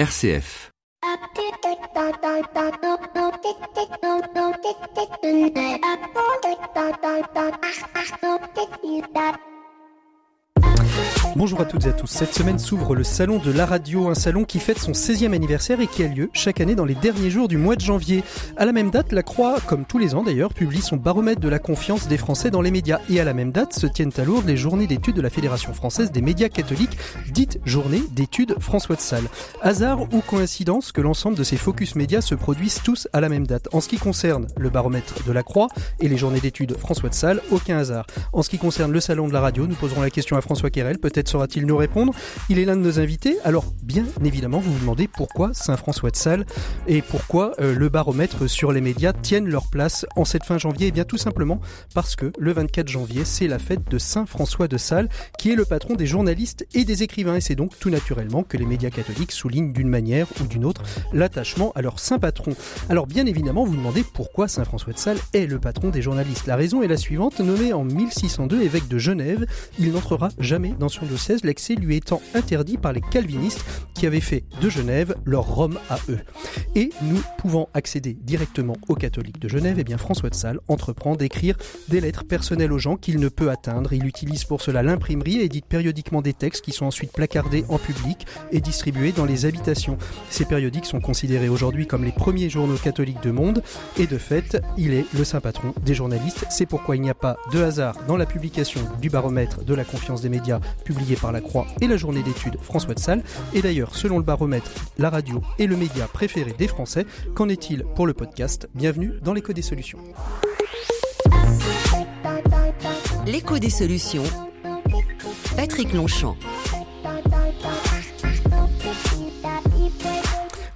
RCF. Bonjour à toutes et à tous. Cette semaine s'ouvre le Salon de la radio, un salon qui fête son 16e anniversaire et qui a lieu chaque année dans les derniers jours du mois de janvier. À la même date, la Croix, comme tous les ans d'ailleurs, publie son baromètre de la confiance des Français dans les médias. Et à la même date se tiennent à Lourdes les journées d'études de la Fédération française des médias catholiques, dite journée d'études François de Sales. Hasard ou coïncidence que l'ensemble de ces focus médias se produisent tous à la même date. En ce qui concerne le baromètre de la Croix et les journées d'études François de Sales, aucun hasard. En ce qui concerne le Salon de la radio, nous poserons la question à François Querel, peut-être saura-t-il nous répondre. Il est l'un de nos invités. Alors, bien évidemment, vous vous demandez pourquoi Saint-François de Sales et pourquoi euh, le baromètre sur les médias tiennent leur place en cette fin janvier? Eh bien, tout simplement parce que le 24 janvier, c'est la fête de Saint-François de Sales, qui est le patron des journalistes et des écrivains. Et c'est donc tout naturellement que les médias catholiques soulignent d'une manière ou d'une autre l'attachement à leur saint patron. Alors, bien évidemment, vous vous demandez pourquoi Saint-François de Sales est le patron des journalistes. La raison est la suivante. Nommé en 1602 évêque de Genève, il n'entrera jamais dans son diocèse, l'accès lui étant interdit par les calvinistes qui avaient fait de Genève leur Rome à eux. Et nous pouvant accéder directement aux catholiques de Genève, eh bien François de Sales entreprend d'écrire des lettres personnelles aux gens qu'il ne peut atteindre. Il utilise pour cela l'imprimerie et édite périodiquement des textes qui sont ensuite placardés en public et distribués dans les habitations. Ces périodiques sont considérés aujourd'hui comme les premiers journaux catholiques du monde et de fait, il est le saint patron des journalistes. C'est pourquoi il n'y a pas de hasard dans la publication du baromètre de la confiance des médias publié par la Croix et la journée d'études François de Sales. Et d'ailleurs, selon le baromètre, la radio est le média préféré des Français. Qu'en est-il pour le podcast? Bienvenue dans l'écho des solutions. L'écho des solutions. Patrick Longchamp.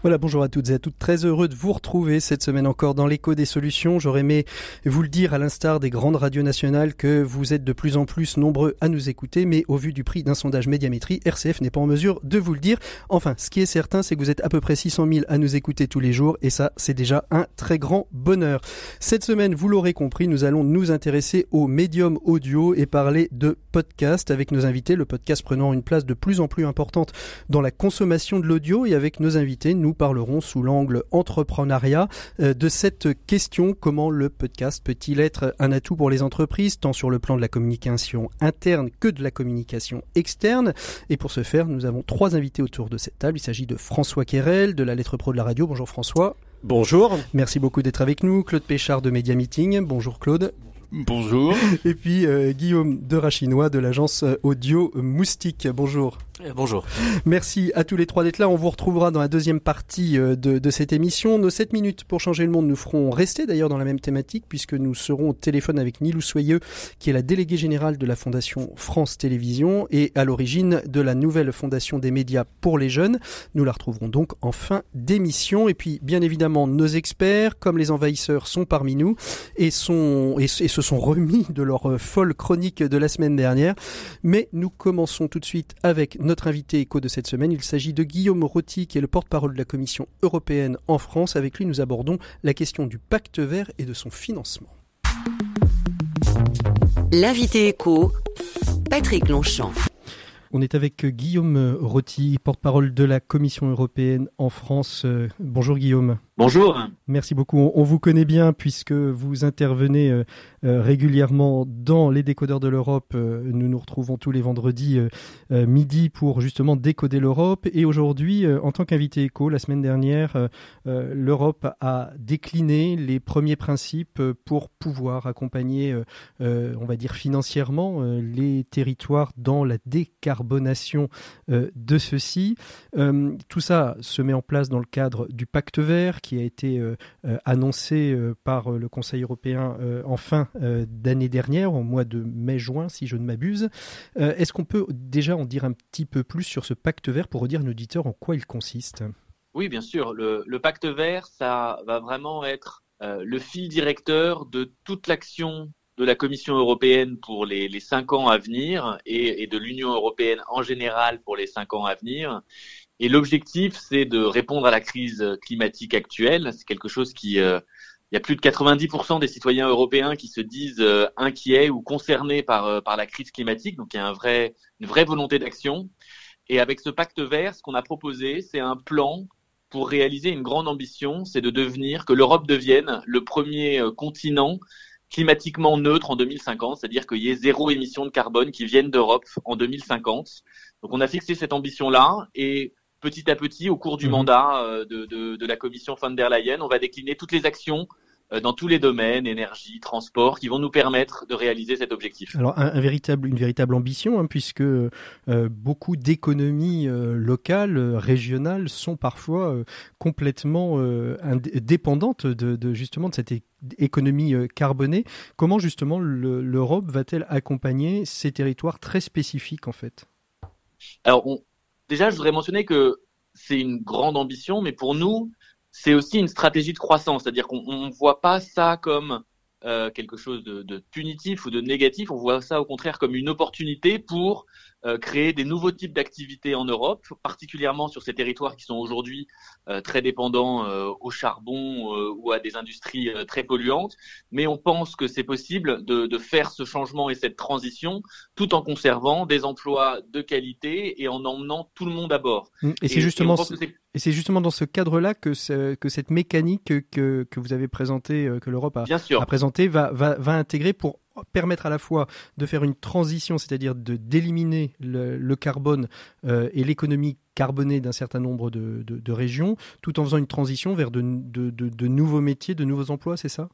Voilà, bonjour à toutes et à toutes. Très heureux de vous retrouver cette semaine encore dans l'écho des solutions. J'aurais aimé vous le dire à l'instar des grandes radios nationales que vous êtes de plus en plus nombreux à nous écouter, mais au vu du prix d'un sondage médiamétrie, RCF n'est pas en mesure de vous le dire. Enfin, ce qui est certain, c'est que vous êtes à peu près 600 000 à nous écouter tous les jours et ça, c'est déjà un très grand bonheur. Cette semaine, vous l'aurez compris, nous allons nous intéresser au médium audio et parler de podcast avec nos invités, le podcast prenant une place de plus en plus importante dans la consommation de l'audio et avec nos invités, nous parlerons sous l'angle entrepreneuriat euh, de cette question comment le podcast peut-il être un atout pour les entreprises tant sur le plan de la communication interne que de la communication externe et pour ce faire nous avons trois invités autour de cette table il s'agit de François Querel de la lettre pro de la radio bonjour François Bonjour. Merci beaucoup d'être avec nous. Claude Péchard de Media Meeting. Bonjour Claude. Bonjour. Et puis euh, Guillaume de Rachinois de l'agence audio Moustique. Bonjour. Bonjour. Merci à tous les trois d'être là. On vous retrouvera dans la deuxième partie euh, de, de, cette émission. Nos 7 minutes pour changer le monde nous feront rester d'ailleurs dans la même thématique puisque nous serons au téléphone avec Nilou Soyeux qui est la déléguée générale de la Fondation France Télévisions et à l'origine de la nouvelle Fondation des médias pour les jeunes. Nous la retrouverons donc en fin d'émission. Et puis bien évidemment nos experts comme les envahisseurs sont parmi nous et, sont, et, et se sont remis de leur euh, folle chronique de la semaine dernière. Mais nous commençons tout de suite avec notre invité écho de cette semaine. Il s'agit de Guillaume Rotti, qui est le porte-parole de la Commission européenne en France. Avec lui, nous abordons la question du pacte vert et de son financement. L'invité écho, Patrick Longchamp. On est avec Guillaume Rotti, porte-parole de la Commission européenne en France. Bonjour Guillaume. Bonjour. Merci beaucoup. On vous connaît bien puisque vous intervenez euh, euh, régulièrement dans les décodeurs de l'Europe. Euh, nous nous retrouvons tous les vendredis midi pour justement décoder l'Europe. Et aujourd'hui, en tant qu'invité éco, la semaine dernière, l'Europe a décliné les premiers principes pour pouvoir accompagner, on va dire financièrement, les territoires dans la décarbonation de ceux-ci. tout ça se met en place dans le cadre du pacte vert qui a été euh, euh, annoncé euh, par le Conseil européen en fin d'année dernière, au mois de mai-juin, si je ne m'abuse. Est-ce qu'on peut déjà en dire un petit peu plus sur ce pacte vert pour redire à nos auditeurs en quoi il consiste? Oui, bien sûr. Le, pacte vert, ça va vraiment être le fil directeur de toute l'action de la Commission européenne pour les, cinq ans à venir et de l'Union européenne en général pour les cinq ans à venir. Et l'objectif, c'est de répondre à la crise climatique actuelle. C'est quelque chose qui, euh, il y a plus de 90% des citoyens européens qui se disent euh, inquiets ou concernés par euh, par la crise climatique. Donc il y a un vrai, une vraie volonté d'action. Et avec ce pacte vert, ce qu'on a proposé, c'est un plan pour réaliser une grande ambition, c'est de devenir, que l'Europe devienne le premier euh, continent climatiquement neutre en 2050, c'est-à-dire qu'il y ait zéro émission de carbone qui vienne d'Europe en 2050. Donc on a fixé cette ambition-là et petit à petit, au cours du mmh. mandat euh, de, de, de, la commission von der Leyen, on va décliner toutes les actions euh, dans tous les domaines, énergie, transport, qui vont nous permettre de réaliser cet objectif. Alors un, véritable, une véritable ambition, hein, puisque euh, beaucoup d'économies euh, locales, régionales, sont parfois complètement dépendantes de, de, justement de cette économie carbonée. Comment justement l'Europe va-t-elle accompagner ces territoires très spécifiques en fait? Alors on, déjà, je voudrais mentionner que c'est une grande ambition, mais pour nous, c'est aussi une stratégie de croissance, c'est-à-dire qu'on ne voit pas ça comme euh, quelque chose de, de, punitif ou de négatif, on voit ça au contraire comme une opportunité pour euh, créer des nouveaux types d'activités en Europe, particulièrement sur ces territoires qui sont aujourd'hui euh, très dépendants euh, au charbon ou à des industries très polluantes. Mais on pense que c'est possible de, de, faire ce changement et cette transition tout en conservant des emplois de qualité et en emmenant tout le monde à bord. Mmh. Et, c'est justement et c'est justement dans ce cadre-là que, ce, que cette mécanique que, que vous avez présentée, que l'Europe a, a présentée, va, va, va intégrer pour permettre à la fois de faire une transition, c'est-à-dire de d'éliminer le, carbone euh, et l'économie carbonée d'un certain nombre de, régions, tout en faisant une transition vers de, nouveaux métiers, de nouveaux emplois, c'est ça?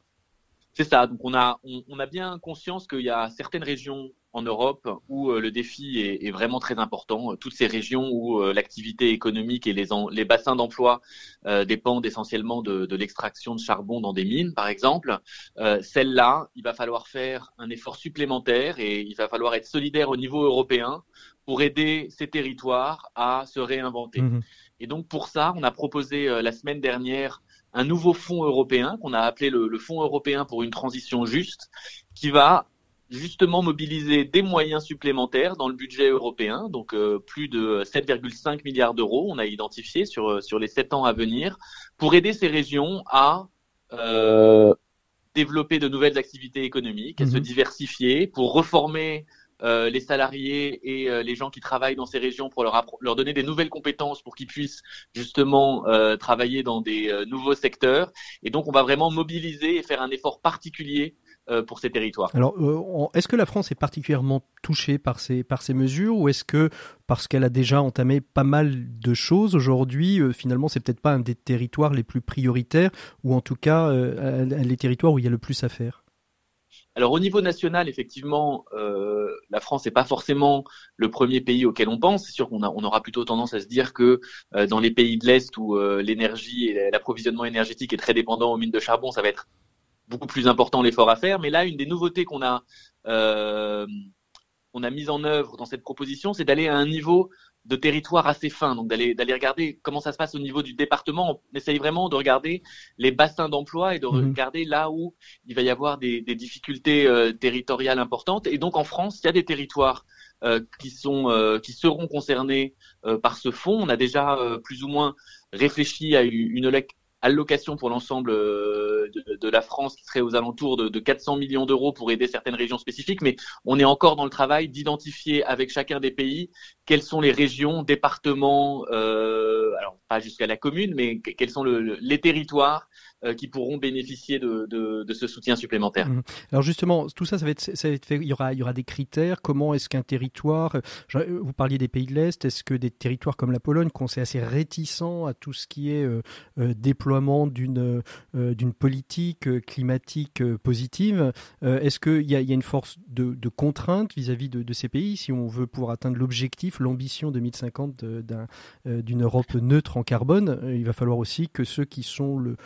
C'est ça. Donc on a on, a bien conscience qu'il y a certaines régions en Europe où euh, le défi est, est, vraiment très important. Toutes ces régions où euh, l'activité économique et les, les bassins d'emploi euh, dépendent essentiellement de, de l'extraction de charbon dans des mines, par exemple, euh, celles-là, il va falloir faire un effort supplémentaire et il va falloir être solidaire au niveau européen pour aider ces territoires à se réinventer. Mmh et donc pour ça, on a proposé la semaine dernière un nouveau fonds européen qu'on a appelé le, le Fonds européen pour une transition juste, qui va justement mobiliser des moyens supplémentaires dans le budget européen, donc euh, plus de 7,5 milliards d'euros, on a identifié sur, euh, sur les sept ans à venir, pour aider ces régions à euh, développer de nouvelles activités économiques, à se mhm. diversifier, pour reformer euh, les salariés et euh, les gens qui travaillent dans ces régions pour leur, leur donner des nouvelles compétences pour qu'ils puissent justement euh, travailler dans des nouveaux secteurs. Et donc, on va vraiment mobiliser et faire un effort particulier pour ces territoires. Alors, euh, est-ce que la France est particulièrement touchée par ces, par ces mesures ou est-ce que parce qu'elle a déjà entamé pas mal de choses aujourd'hui, euh, finalement, c'est peut-être pas un des territoires les plus prioritaires ou en tout cas les territoires où il y a le plus à faire? Alors au niveau national, effectivement, euh, la France n'est pas forcément le premier pays auquel on pense. C'est sûr qu'on on aura plutôt tendance à se dire que euh, dans les pays de l'Est où euh, l'énergie et l'approvisionnement énergétique est très dépendant aux mines de charbon, ça va être beaucoup plus important l'effort à faire. Mais là, une des nouveautés qu'on a euh, on a mis en œuvre dans cette proposition, c'est d'aller à un niveau de territoire assez fin, donc d'aller d'aller regarder comment ça se passe au niveau du département. On essaye vraiment de regarder les bassins d'emploi et de mhm. regarder là où il va y avoir des, des difficultés euh, territoriales importantes. Et donc en France, il y a des territoires euh, qui sont euh, qui seront concernés par ce fonds. On a déjà plus ou moins réfléchi à une, allocation pour l'ensemble euh, de, la France qui serait aux alentours de, de 400 millions d'euros pour aider certaines régions spécifiques, mais on est encore dans le travail d'identifier avec chacun des pays quelles sont les régions, départements, euh, alors pas jusqu'à la commune, mais quels sont le, les territoires qui pourront bénéficier de, de, de, ce soutien supplémentaire. Mmh. Alors justement, tout ça, ça va être, ça va être fait. Il y aura, il y aura des critères. Comment est-ce qu'un territoire, euh, vous parliez des pays de l'est, est-ce que des territoires comme la Pologne, qu'on sait assez réticents à tout ce qui est euh, euh déploiement d'une euh, politique climatique positive, est-ce qu'il y y a une force de, de contrainte vis-à-vis de, de, ces pays si on veut pouvoir atteindre l'objectif, l'ambition 2050 d'une Europe neutre en carbone, il va falloir aussi que ceux qui sont le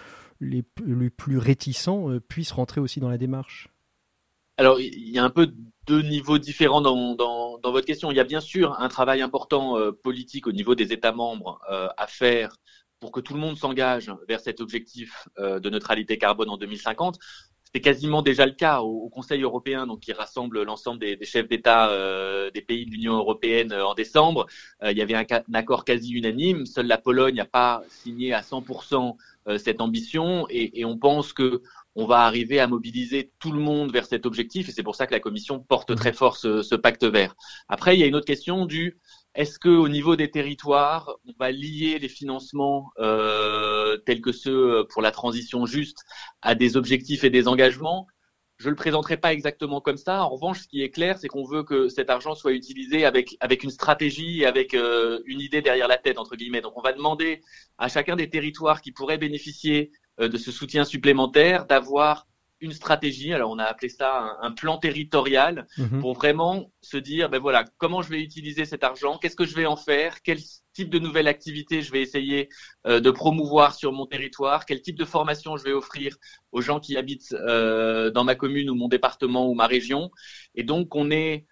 les, plus réticents euh, puissent rentrer aussi dans la démarche Alors, il y a un peu deux niveaux différents dans, dans, votre question. Il y a bien sûr un travail important euh, politique au niveau des États membres euh, à faire pour que tout le monde s'engage vers cet objectif de neutralité carbone en 2050. C'est quasiment déjà le cas au, Conseil européen, donc qui rassemble l'ensemble des, chefs d'État des pays de l'Union européenne en décembre. Il y avait un, accord quasi unanime. Seule la Pologne n'a pas signé à 100% euh, cette ambition et, et, on pense que on va arriver à mobiliser tout le monde vers cet objectif et c'est pour ça que la Commission porte très fort ce, ce, pacte vert. Après, il y a une autre question du est-ce que au niveau des territoires, on va lier les financements euh, tels que ceux pour la transition juste à des objectifs et des engagements je le présenterai pas exactement comme ça. En revanche, ce qui est clair, c'est qu'on veut que cet argent soit utilisé avec avec une stratégie et avec euh, une idée derrière la tête entre guillemets. Donc, on va demander à chacun des territoires qui pourraient bénéficier euh, de ce soutien supplémentaire d'avoir une stratégie. Alors, on a appelé ça un, plan territorial mhm. pour vraiment se dire, ben voilà, comment je vais utiliser cet argent, qu'est-ce que je vais en faire, type de nouvelle activité je vais essayer euh, de promouvoir sur mon territoire, quel type de formation je vais offrir aux gens qui habitent euh, dans ma commune ou mon département ou ma région. Et donc, qu'on est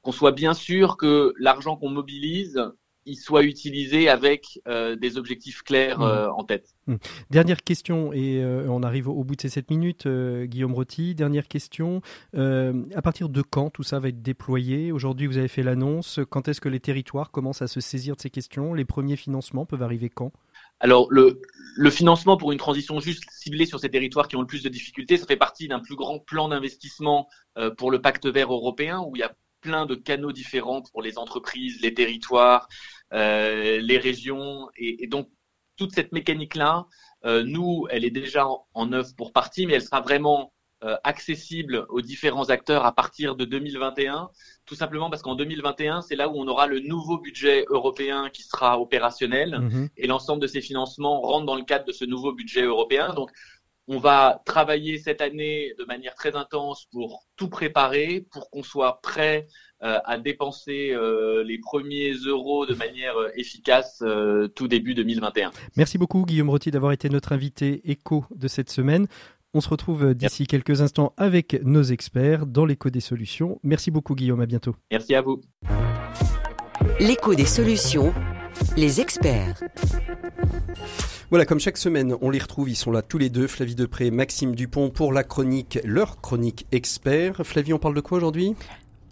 qu'on soit bien sûr que l'argent qu'on mobilise il soit utilisé avec euh, des objectifs clairs mmh. euh, en tête. Mmh. Dernière question, et euh, on arrive au bout de ces 7 minutes, Guillaume Rotti. Dernière question, à partir de quand tout ça va être déployé? Aujourd'hui, vous avez fait l'annonce. Quand est-ce que les territoires commencent à se saisir de ces questions? Les premiers financements peuvent arriver quand? Alors, le, le, financement pour une transition juste ciblée sur ces territoires qui ont le plus de difficultés, ça fait partie d'un plus grand plan d'investissement pour le pacte vert européen où il y a plein de canaux différents pour les entreprises, les territoires, euh, les régions. Et, donc, toute cette mécanique-là, euh, nous, elle est déjà en, œuvre pour partie, mais elle sera vraiment euh, accessible aux différents acteurs à partir de 2021, tout simplement parce qu'en 2021, c'est là où on aura le nouveau budget européen qui sera opérationnel mhm. et l'ensemble de ces financements rentrent dans le cadre de ce nouveau budget européen. Donc, on va travailler cette année de manière très intense pour tout préparer, pour qu'on soit prêt euh, à dépenser euh, les premiers euros de manière euh, efficace tout début 2021. Merci beaucoup Guillaume Rotti d'avoir été notre invité écho de cette semaine. On se retrouve d'ici quelques instants avec nos experts dans l'écho des solutions. Merci beaucoup Guillaume, à bientôt. Merci à vous. L'écho des solutions, les experts. Voilà, comme chaque semaine, on les retrouve, ils sont là tous les deux, Flavie Depré, Maxime Dupont, pour la chronique, leur chronique expert. Flavie, on parle de quoi aujourd'hui?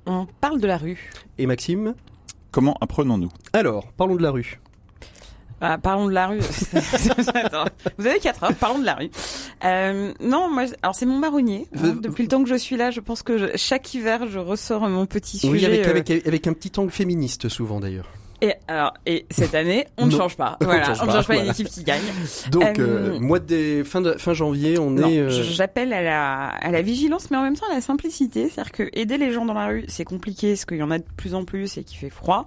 On parle de la rue. Et Maxime? Comment apprenons-nous? Alors, parlons de la rue. Ah, parlons de la rue. Vous avez quatre heures. Parlons de la rue. Euh, non, moi, alors c'est mon marronnier. Hein. depuis le temps que je suis là, je pense que chaque hiver, je ressors mon petit sujet. Oui, avec, euh, avec un petit angle féministe souvent d'ailleurs. Et alors, et cette année, on ne change pas. Voilà, on ne change pas, une équipe qui gagne. Donc, euh, euh, mois de fin, de fin janvier, on est. Euh... J'appelle à la, à la vigilance, mais en même temps à la simplicité. C'est-à-dire que aider les gens dans la rue, c'est compliqué, parce qu'il y en a de plus en plus et qu'il fait froid.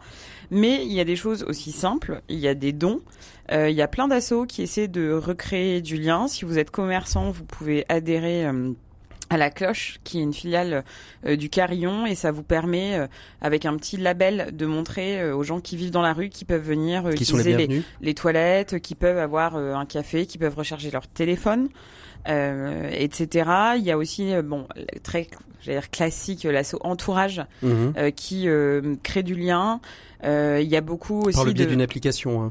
Mais il y a des choses aussi simples. Il y a des dons. Euh, il y a plein d'assauts qui essaient de recréer du lien. Si vous êtes commerçant, vous pouvez adhérer. Euh, à la cloche, qui est une filiale euh, du Carillon, et ça vous permet, euh, avec un petit label, de montrer euh, aux gens qui vivent dans la rue, qui peuvent venir utiliser les, les, toilettes, qui peuvent avoir un café, qui peuvent recharger leur téléphone, etc. Il y a aussi, bon, très, dire classique, l'assaut entourage, mhm. qui crée du lien. Il y a beaucoup aussi par le biais d'une application. Hein,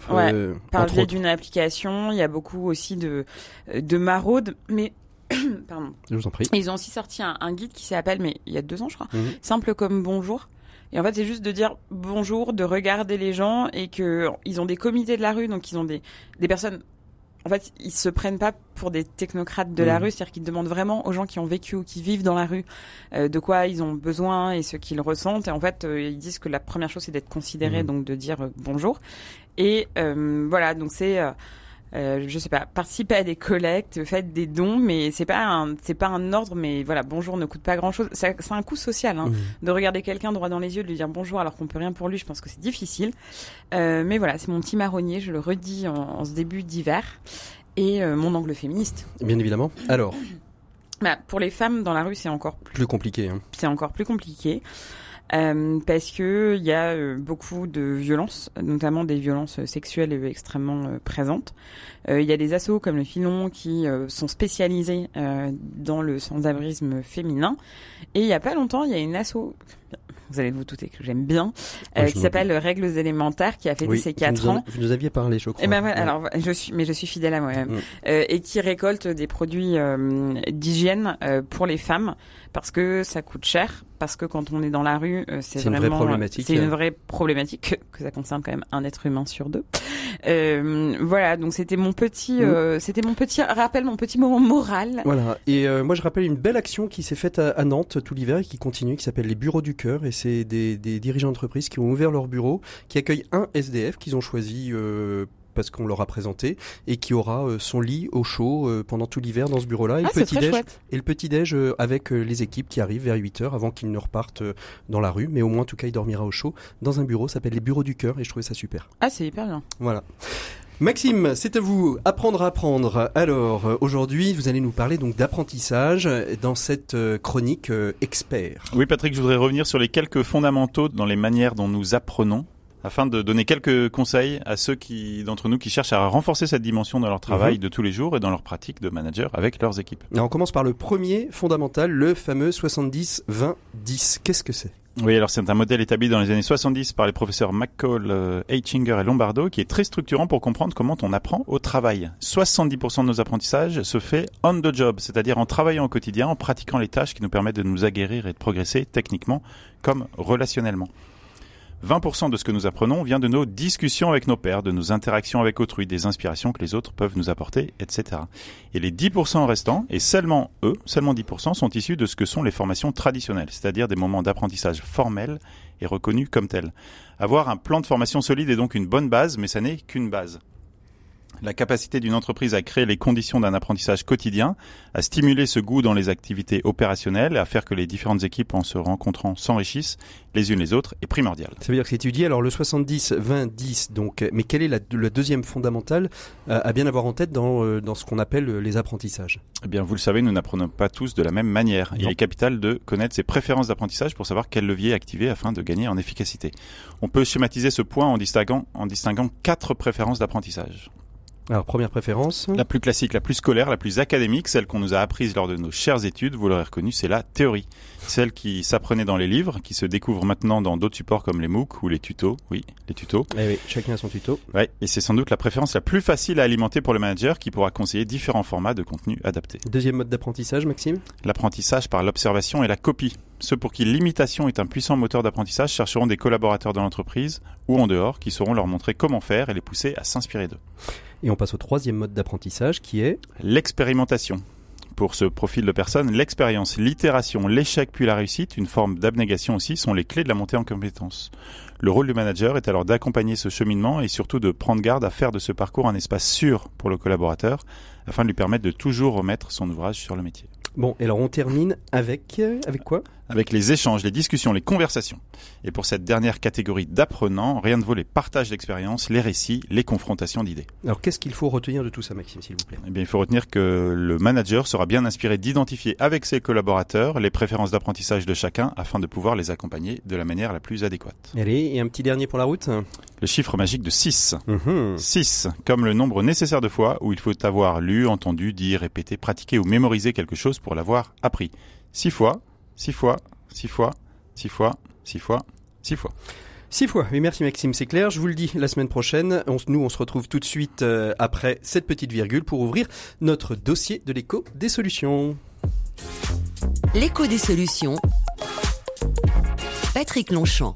par le biais d'une application, il y a beaucoup aussi de de maraudes, mais Pardon. Je vous en prie. Ils ont aussi sorti un, guide qui s'appelle, mais il y a deux ans, je crois, mhm. simple comme bonjour. Et en fait, c'est juste de dire bonjour, de regarder les gens et que ils ont des comités de la rue, donc ils ont des, des personnes. En fait, ils se prennent pas pour des technocrates de la mhm. rue, c'est-à-dire qu'ils demandent vraiment aux gens qui ont vécu ou qui vivent dans la rue euh, de quoi ils ont besoin et ce qu'ils ressentent. Et en fait, euh, ils disent que la première chose c'est d'être considéré, mhm. donc de dire euh, bonjour. Et voilà, donc c'est euh, je sais pas, participer à des collectes, faites des dons, mais c'est pas un, c'est pas un ordre, mais voilà, bonjour ne coûte pas grand chose. C'est un coût social, hein, mmh. de regarder quelqu'un droit dans les yeux, de lui dire bonjour alors qu'on peut rien pour lui. Je pense que c'est difficile. Euh, mais voilà, c'est mon petit marronnier. Je le redis en, ce début d'hiver et euh, mon angle féministe. Bien évidemment. Alors. Bah, pour les femmes dans la rue, c'est encore plus, compliqué. Hein. C'est encore plus compliqué. Euh, parce que il y a euh, beaucoup de violences, notamment des violences sexuelles extrêmement euh, présentes. Il y a des assos comme le Filon qui sont spécialisés dans le sans-abrisme féminin. Et il y a pas longtemps, il y a une asso vous allez vous douter que j'aime bien, qui s'appelle Règles élémentaires, qui a fait ses 4 ans. Vous nous aviez parlé, je crois. Et eh ben, alors, je suis, mais je suis fidèle à moi-même. Mm. et qui récolte des produits d'hygiène pour les femmes parce que ça coûte cher, parce que quand on est dans la rue, euh, c'est vraiment une vraie problématique. C'est une vraie problématique que, ça concerne quand même un être humain sur deux. Euh, voilà, donc c'était mon petit, mm. euh, c'était mon petit rappel, mon petit moment moral. Voilà. Et euh, moi, je rappelle une belle action qui s'est faite à, Nantes tout l'hiver et qui continue, qui s'appelle les bureaux du cœur. Et c'est des, des dirigeants d'entreprise qui ont ouvert leur bureau, qui accueillent un SDF qu'ils ont choisi parce qu'on leur a présenté et qui aura euh, son lit au chaud euh, pendant tout l'hiver dans ce bureau-là et, ah, le petit déj, et le petit déj euh, avec les équipes qui arrivent vers 8 heures avant qu'ils ne repartent dans la rue mais au moins en tout cas il dormira au chaud dans un bureau ça s'appelle les bureaux du cœur et je trouvais ça super. Ah c'est hyper bien. Voilà. Maxime, c'est à vous. Apprendre à apprendre. Alors, aujourd'hui, vous allez nous parler donc d'apprentissage dans cette chronique expert. Oui, Patrick, je voudrais revenir sur les quelques fondamentaux dans les manières dont nous apprenons afin de donner quelques conseils à ceux qui d'entre nous qui cherchent à renforcer cette dimension dans leur travail mhm. de tous les jours et dans leur pratique de manager avec leurs équipes. on commence par le premier fondamental, le fameux 70-20-10. Qu'est-ce que c'est? Oui, alors c'est un modèle établi dans les années 70 par les professeurs McCall, euh, Eitchinger et Lombardo qui est très structurant pour comprendre comment on apprend au travail. 70% de nos apprentissages se fait on the job, c'est-à-dire en travaillant au quotidien, en pratiquant les tâches qui nous permettent de nous aguerrir et de progresser techniquement comme relationnellement. 20% de ce que nous apprenons vient de nos discussions avec nos pairs, de nos interactions avec autrui, des inspirations que les autres peuvent nous apporter, etc. Et les 10% restants, et seulement eux, seulement 10%, sont issus de ce que sont les formations traditionnelles, c'est-à-dire des moments d'apprentissage formels et reconnus comme tels. Avoir un plan de formation solide est donc une bonne base, mais ça n'est qu'une base la capacité d'une entreprise à créer les conditions d'un apprentissage quotidien, à stimuler ce goût dans les activités opérationnelles, à faire que les différentes équipes en se rencontrant s'enrichissent les unes les autres est primordial. Ça veut dire que si tu dis alors le 70 20 10 donc mais quel est la, deuxième fondamental euh, à bien avoir en tête dans euh, dans ce qu'on appelle euh, les apprentissages? Eh bien vous le savez, nous n'apprenons pas tous de la même manière. Il est capital de connaître ses préférences d'apprentissage pour savoir quel levier activer afin de gagner en efficacité. On peut schématiser ce point en distinguant en distinguant quatre préférences d'apprentissage. Alors, première préférence La plus classique, la plus scolaire, la plus académique, celle qu'on nous a apprise lors de nos chères études, vous l'aurez reconnu, c'est la théorie. Celle qui s'apprenait dans les livres, qui se découvre maintenant dans d'autres supports comme les MOOC ou les tutos. Oui, les tutos. Eh oui, chacun a son tuto. Ouais, et c'est sans doute la préférence la plus facile à alimenter pour le manager qui pourra conseiller différents formats de contenu adaptés. Deuxième mode d'apprentissage, Maxime? L'apprentissage par l'observation et la copie. Ceux pour qui l'imitation est un puissant moteur d'apprentissage chercheront des collaborateurs de l'entreprise ou en dehors qui sauront leur montrer comment faire et les pousser à s'inspirer d'eux. Et on passe au troisième mode d'apprentissage qui est l'expérimentation. Pour ce profil de personne, l'expérience, l'itération, l'échec puis la réussite, une forme d'abnégation aussi, sont les clés de la montée en compétence. Le rôle du manager est alors d'accompagner ce cheminement et surtout de prendre garde à faire de ce parcours un espace sûr pour le collaborateur afin de lui permettre de toujours remettre son ouvrage sur le métier. Bon, et alors on termine avec euh, avec quoi? Avec les échanges, les discussions, les conversations. Et pour cette dernière catégorie d'apprenants, rien ne vaut les partages d'expériences, les récits, les confrontations d'idées. Alors qu'est-ce qu'il faut retenir de tout ça, Maxime, s'il vous plaît? Eh bien, il faut retenir que le manager sera bien inspiré d'identifier avec ses collaborateurs les préférences d'apprentissage de chacun afin de pouvoir les accompagner de la manière la plus adéquate. Allez, et un petit dernier pour la route? Le chiffre magique de 6. 6, mhm. comme le nombre nécessaire de fois où il faut avoir lu, entendu, dit, répété, pratiqué ou mémorisé quelque chose pour l'avoir appris. Six fois, six fois, six fois, six fois, six fois, six fois. Six fois. Oui, merci Maxime, c'est clair. Je vous le dis, la semaine prochaine, nous, on se retrouve tout de suite euh, après cette petite virgule pour ouvrir notre dossier de l'écho des solutions. L'écho des solutions. Patrick Longchamp.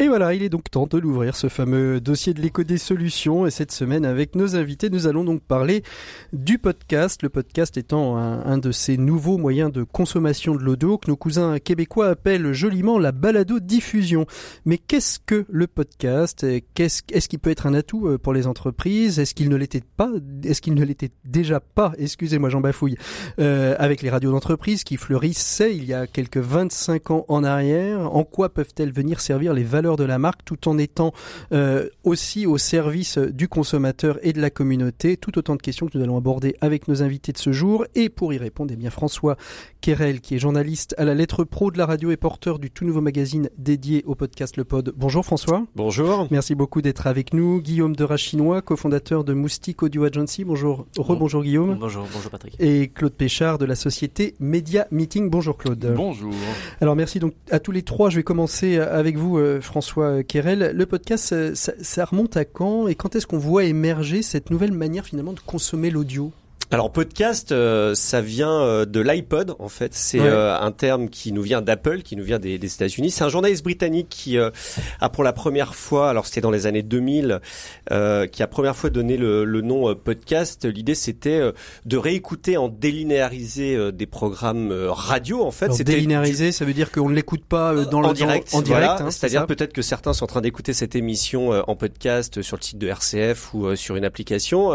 Et voilà, il est donc temps de l'ouvrir, ce fameux dossier de l'écho des solutions. Et cette semaine, avec nos invités, nous allons donc parler du podcast. Le podcast étant un, de ces nouveaux moyens de consommation de l'audio que nos cousins québécois appellent joliment la balado-diffusion. Mais qu'est-ce que le podcast? Est-ce qu'il peut être un atout euh, pour les entreprises? Est-ce qu'il ne l'était pas Est-ce qu'il ne l'était déjà pas? Excusez-moi, j'en bafouille. Euh, avec les radios d'entreprise qui fleurissaient il y a quelques 25 ans en arrière, en quoi peuvent-elles venir servir les valeurs de la marque tout en étant euh, aussi au service du consommateur et de la communauté. Tout autant de questions que nous allons aborder avec nos invités de ce jour. Et pour y répondre, eh bien François Kerel, qui est journaliste à la lettre pro de la radio et porteur du tout nouveau magazine dédié au podcast Le Pod. Bonjour François. Bonjour. Merci beaucoup d'être avec nous. Guillaume de Rachinois, cofondateur de Moustique Audio Agency. Bonjour. Rebonjour Guillaume. Bonjour, bonjour Patrick. Et Claude Péchard de la société Media Meeting. Bonjour Claude. Bonjour. Alors merci donc à tous les trois. Je vais commencer avec vous euh, François Kérel. Le podcast, ça, remonte à quand et quand est-ce qu'on voit émerger cette nouvelle manière finalement de consommer l'audio? Alors podcast, euh, ça vient euh, de l'iPod en fait. C'est euh, un terme qui nous vient d'Apple, qui nous vient des, des États-Unis. C'est un journaliste britannique qui a pour la première fois, alors c'était dans les années 2000, qui a première fois donné le, le nom podcast. L'idée c'était de réécouter en délinéarisé des programmes radio en fait. Alors, délinéarisé, ça veut dire qu'on ne l'écoute pas dans le en direct. En, direct, hein, c'est-à-dire peut-être que certains sont en train d'écouter cette émission en podcast sur le site de RCF ou sur une application.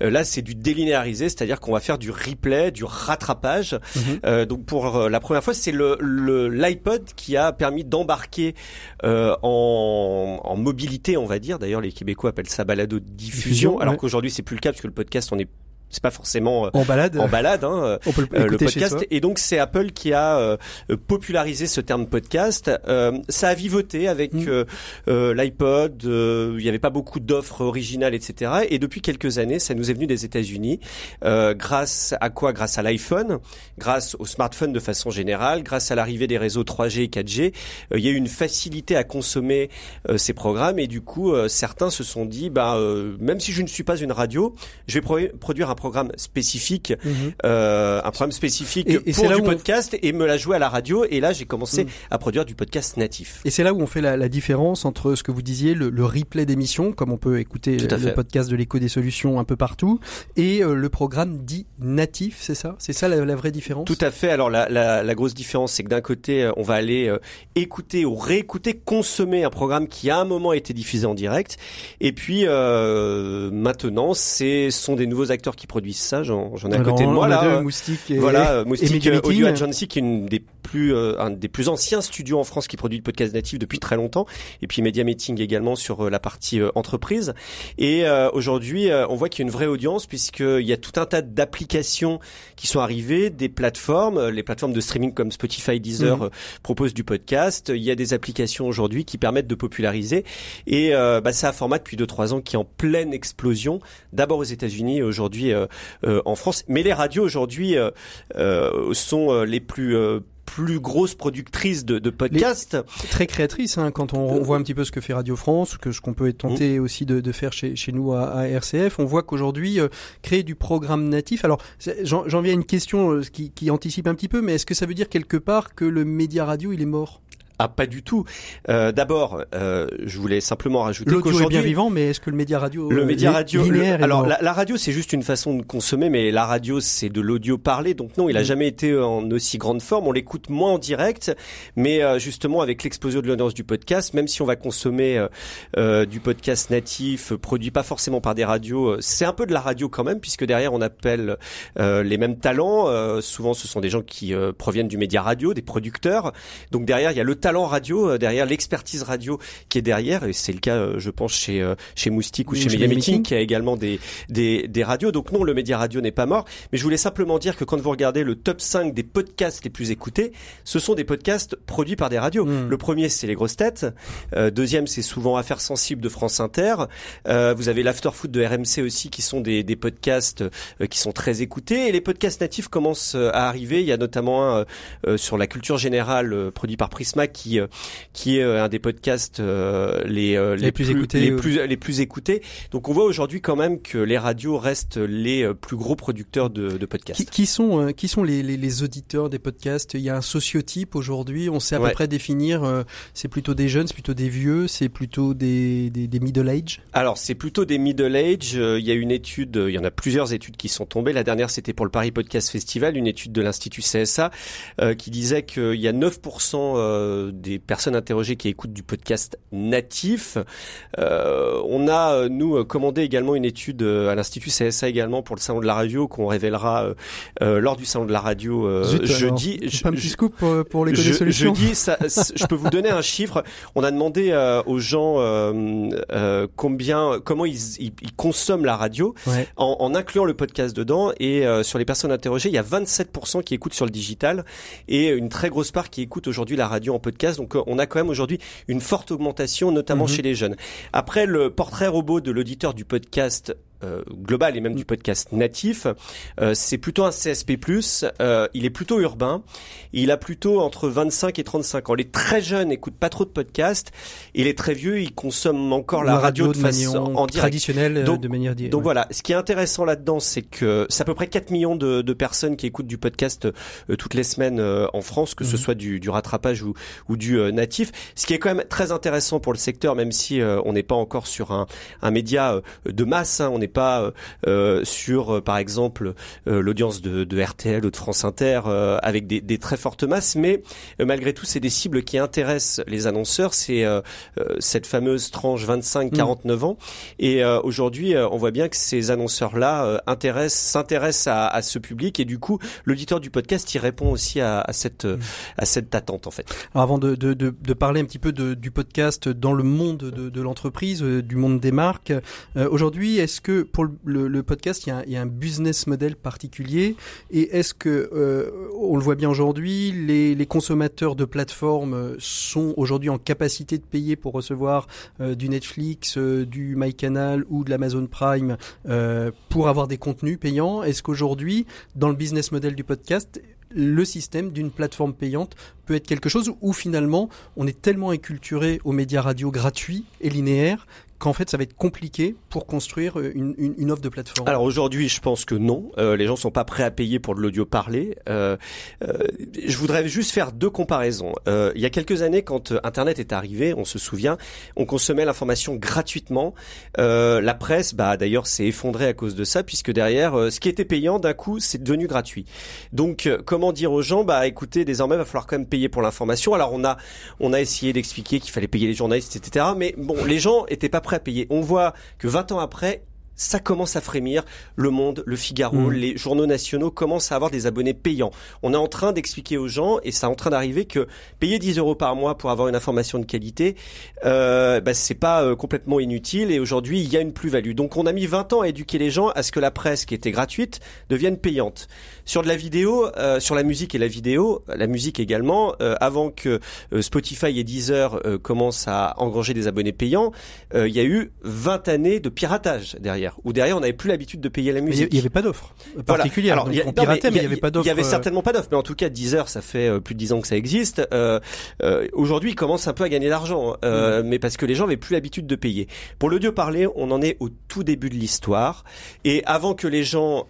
là, c'est du délinéarisé c'est-à-dire qu'on va faire du replay, du rattrapage. Mhm. Euh, donc pour euh, la première fois, c'est le l'iPod qui a permis d'embarquer euh, en, en, mobilité, on va dire. D'ailleurs, les Québécois appellent ça balado diffusion, alors qu'aujourd'hui c'est plus le cas puisque le podcast on est c'est pas forcément euh, en balade, en balade, hein, on peut le, euh, podcast. Et donc c'est Apple qui a euh, popularisé ce terme podcast. ça a vivoté avec mm. l'iPod. Il n'y avait pas beaucoup d'offres originales, etc. Et depuis quelques années, ça nous est venu des États-Unis. grâce à quoi? Grâce à l'iPhone, grâce au smartphone de façon générale, grâce à l'arrivée des réseaux 3G et 4G, il y a eu une facilité à consommer ces programmes. Et du coup, certains se sont dit, bah même si je ne suis pas une radio, je vais produire un programme spécifique, mhm. euh, un programme spécifique pour du podcast et me la jouer à la radio. Et là, j'ai commencé mhm. à produire du podcast natif. Et c'est là où on fait la, la, différence entre ce que vous disiez, le, le replay d'émission, comme on peut écouter le podcast de l'écho des solutions un peu partout, et euh, le programme dit natif, c'est ça? C'est ça la, la, vraie différence? Tout à fait. Alors la, la grosse différence, c'est que d'un côté, euh, on va aller euh, écouter ou réécouter, consommer un programme qui à un moment a été diffusé en direct, et puis maintenant, ce sont des nouveaux acteurs qui produisent ça. J'en ai à côté de moi là. Moustique et, voilà, Moustique Audio Agency qui est une des plus euh, un des plus anciens studios en France qui produit le podcast natif depuis très longtemps. Et puis Media Meeting également sur euh, la partie euh, entreprise. Et aujourd'hui, on voit qu'il y a une vraie audience puisqu'il y a tout un tas d'applications qui sont arrivées, des plateformes, les plateformes de streaming comme Spotify, Deezer mhm. proposent du podcast. Il y a des applications aujourd'hui qui permettent de populariser. Et bah, c'est un format depuis 2-3 ans qui est en pleine explosion. D'abord aux États-Unis, aujourd'hui euh, euh, en France. Mais les radios aujourd'hui euh, sont les plus plus grosses productrices de, de podcasts. très créatrices, hein, quand on, voit un petit peu ce que fait Radio France, que ce qu'on peut être tenté mmh. aussi de, de, faire chez, chez nous à, à, RCF, on voit qu'aujourd'hui, créer du programme natif, alors j'en viens à une question qui, qui anticipe un petit peu, mais est-ce que ça veut dire quelque part que le média radio, il est mort? Ah, pas du tout. Euh, D'abord, euh, je voulais simplement rajouter l'audio est bien vivant, mais est-ce que le média radio, le média radio, alors la, la, radio c'est juste une façon de consommer, mais la radio c'est de l'audio parlé, donc non, il a mm. jamais été en aussi grande forme. On l'écoute moins en direct, mais euh, justement avec l'explosion de l'audience du podcast, même si on va consommer euh, euh, du podcast natif, produit pas forcément par des radios, c'est un peu de la radio quand même, puisque derrière on appelle les mêmes talents. souvent, ce sont des gens qui proviennent du média radio, des producteurs. Donc derrière, il y a le talent radio euh, derrière, l'expertise radio qui est derrière, et c'est le cas, euh, je pense, chez euh, chez Moustique ou chez Media Meeting, qui a également des, des, des radios. Donc non, le média radio n'est pas mort, mais je voulais simplement dire que quand vous regardez le top 5 des podcasts les plus écoutés, ce sont des podcasts produits par des radios. Hmm. Le premier, c'est Les Grosses Têtes. deuxième, c'est souvent Affaires Sensibles de France Inter. vous avez l'After Food de RMC aussi, qui sont des, des podcasts qui sont très écoutés. Et les podcasts natifs commencent à arriver. Il y a notamment un sur la culture générale produit par Prisma qui euh, qui est euh, un des podcasts euh, les, les, plus, écoutés les plus les plus écoutés. Donc on voit aujourd'hui quand même que les radios restent les plus gros producteurs de, de podcasts. Qui, sont qui sont les, les, les, auditeurs des podcasts? Il y a un sociotype aujourd'hui. On sait à peu près définir. c'est plutôt des jeunes, c'est plutôt des vieux, c'est plutôt des, des, des middle age? Alors c'est plutôt des middle age. Il y a une étude, il y en a plusieurs études qui sont tombées. La dernière c'était pour le Paris Podcast Festival, une étude de l'institut CSA qui disait qu'il y a 9% des personnes interrogées qui écoutent du podcast natif. Euh, on a, euh, nous, commandé également une étude euh, à l'Institut CSA également pour le Salon de la Radio qu'on révélera lors du Salon de la Radio jeudi. Je, pas un petit scoop pour, les je, solutions. Jeudi, ça, je peux vous donner un chiffre. On a demandé aux gens combien, comment ils, ils, consomment la radio en, en, incluant le podcast dedans. Et sur les personnes interrogées, il y a 27% qui écoutent sur le digital et une très grosse part qui écoute aujourd'hui la radio en podcast donc euh, on a quand même aujourd'hui une forte augmentation, notamment mhm. chez les jeunes. Après le portrait robot de l'auditeur du podcast global et même du podcast natif. c'est plutôt un CSP+. il est plutôt urbain. Il a plutôt entre 25 et 35 ans. Les très jeunes n'écoutent pas trop de podcasts. Et les très vieux, ils consomment encore la, radio, de, façon en traditionnelle, donc, de manière directe. Donc voilà. Ce qui est intéressant là-dedans, c'est que c'est à peu près 4 millions de, de personnes qui écoutent du podcast toutes les semaines en France, que ce mhm. soit du, du rattrapage ou, ou du natif. Ce qui est quand même très intéressant pour le secteur, même si on n'est pas encore sur un, un média de masse. Hein. on n'est pas sur, par exemple, l'audience de, de, RTL ou de France Inter avec des, des, très fortes masses, mais malgré tout, c'est des cibles qui intéressent les annonceurs. C'est cette fameuse tranche 25-49 mm. ans. Et aujourd'hui, on voit bien que ces annonceurs-là intéressent, s'intéressent à, à, ce public, et du coup, l'auditeur du podcast y répond aussi à, à cette mm. à cette attente en fait. Alors avant de, de, de, de parler un petit peu de, du podcast dans le monde de, de l'entreprise, du monde des marques, aujourd'hui, est-ce que pour le, podcast, il y, a, un business model particulier. Et est-ce que euh, on le voit bien aujourd'hui, les, consommateurs de plateformes sont aujourd'hui en capacité de payer pour recevoir euh, du Netflix, euh, du MyCanal ou de l'Amazon Prime pour avoir des contenus payants? Est-ce qu'aujourd'hui, dans le business model du podcast, le système d'une plateforme payante peut être quelque chose où finalement on est tellement inculturé aux médias radio gratuits et linéaires qu'en fait ça va être compliqué pour construire euh, une, une, une offre de plateforme Alors aujourd'hui, je pense que non. Euh, les gens sont pas prêts à payer pour de l'audio parlé. Euh, euh, je voudrais juste faire deux comparaisons. Euh, il y a quelques années, quand Internet est arrivé, on se souvient, on consommait l'information gratuitement. la presse, bah d'ailleurs, s'est effondrée à cause de ça, puisque derrière, ce qui était payant, d'un coup, c'est devenu gratuit. Donc, comment dire aux gens, bah écoutez, désormais, il va falloir quand même payer pour l'information. Alors on a, on a essayé d'expliquer qu'il fallait payer les journalistes, etc. Mais bon, les gens étaient pas à payer. On voit que 20 ans après, ça commence à frémir. Le Monde, le Figaro, mm. les journaux nationaux commencent à avoir des abonnés payants. On est en train d'expliquer aux gens, et c'est en train d'arriver, que payer 10 euros par mois pour avoir une information de qualité, euh, bah, c'est pas euh, complètement inutile. Et aujourd'hui, il y a une plus-value. Donc, on a mis 20 ans à éduquer les gens à ce que la presse, qui était gratuite, devienne payante. Sur de la vidéo, euh, sur la musique et la vidéo, la musique également, euh, avant que Spotify et Deezer commencent à engranger des abonnés payants, il y a eu 20 années de piratage derrière où derrière on n'avait plus l'habitude de payer la musique. Il n'y avait pas d'offre particulière. Alors, on piratait, mais il n'y avait pas d'offre. Il y avait euh, certainement pas d'offre, mais en tout cas Deezer, ça fait euh, plus de dix ans que ça existe. Euh, euh, Aujourd'hui, il commence un peu à gagner d'argent, euh, mm. mais parce que les gens n'avaient plus l'habitude de payer. Pour l'audio parler, on en est au tout début de l'histoire, et avant que les gens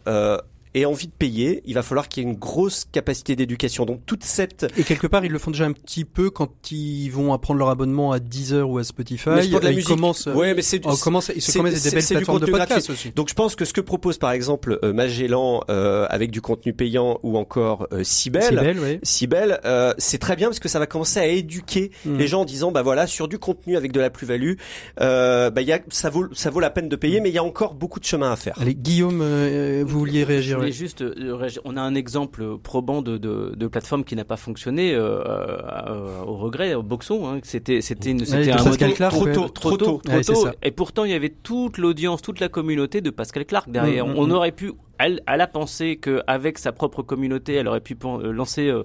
et envie de payer, il va falloir qu'il y ait une grosse capacité d'éducation. Donc toute cette et quelque part ils le font déjà un petit peu quand ils vont apprendre leur abonnement à Deezer ou à Spotify. Mais la musique. Commencent, ouais, mais c'est on commence, ils se commencent des belles plateformes de podcast aussi. Donc je pense que ce que propose par exemple euh, Magellan euh, avec du contenu payant ou encore euh, Cybelle, Cybelle, euh, c'est très bien parce que ça va commencer à éduquer hmm. les gens en disant bah voilà sur du contenu avec de la plus-value, euh, bah y a ça vaut ça vaut la peine de payer, hmm. mais il y a encore beaucoup de chemin à faire. Allez Guillaume, euh, vous vouliez réagir juste, euh, on a un exemple probant de, de, de plateforme qui n'a pas fonctionné euh, euh, au regret, au Boxon. Hein, c'était c'était une, c'était un modèle trop tôt, trop tôt, trop tôt. Et pourtant, il y avait toute l'audience, toute la communauté de Pascal Clark derrière. Mm, mm, on mm. aurait pu elle, elle, a pensé qu'avec sa propre communauté, elle aurait pu lancer euh,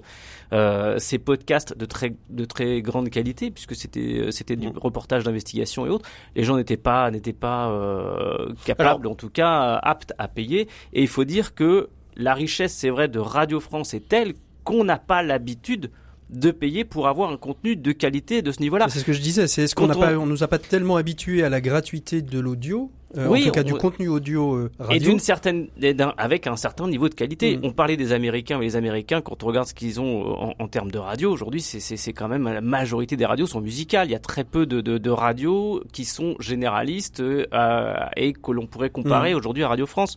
euh, ses podcasts de très de très grande qualité, puisque c'était c'était du reportage d'investigation et autres. Les gens n'étaient pas n'étaient pas euh, capables, en tout cas aptes à payer. Et il faut dire que la richesse, c'est vrai, de Radio France est telle qu'on n'a pas l'habitude de payer pour avoir un contenu de qualité de ce niveau-là. C'est ce que je disais, c'est ce qu'on n'a pas, on nous a pas tellement habitués à la gratuité de l'audio euh, oui, en tout cas du contenu audio euh, radio. Et d'une certaine, avec un certain niveau de qualité. Mm. On parlait des Américains, mais les Américains, quand on regarde ce qu'ils ont euh, en, en, termes de radio aujourd'hui, c'est quand même la majorité des radios sont musicales. Il y a très peu de, de, de radios qui sont généralistes euh, et que l'on pourrait comparer mm. aujourd'hui à Radio France.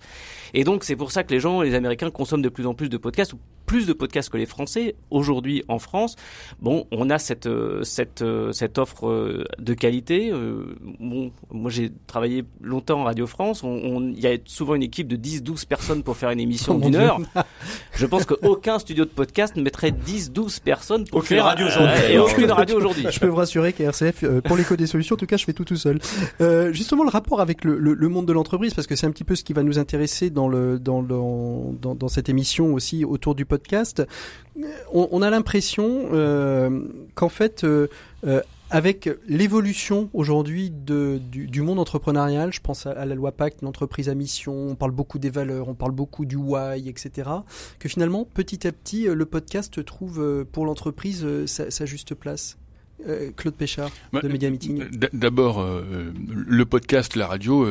Et donc c'est pour ça que les gens, les Américains consomment de plus en plus de podcasts ou plus de podcasts que les Français aujourd'hui en France. Bon, on a cette cette cette offre de qualité. Bon, moi j'ai travaillé longtemps en Radio France, il y a souvent une équipe de 10-12 personnes pour faire une émission d'une heure. Je pense qu'aucun studio de podcast ne mettrait 10-12 personnes pour aucune faire radio aujourd'hui. Et aucune radio aujourd'hui. Je peux vous rassurer qu'RCF, euh, pour l'écho des solutions, en tout cas, je fais tout tout seul. Euh, justement, le rapport avec le, le, le monde de l'entreprise, parce que c'est un petit peu ce qui va nous intéresser dans le dans le, dans, dans cette émission aussi autour du podcast. On, on a l'impression euh, qu'en fait, euh, euh avec l'évolution aujourd'hui du, du, monde entrepreneurial, je pense à, la loi Pacte, l'entreprise à mission, on parle beaucoup des valeurs, on parle beaucoup du why, etc. Que finalement, petit à petit, le podcast trouve pour l'entreprise sa, juste place. Claude Péchard bah, de Media Meeting. D'abord, le podcast, la radio,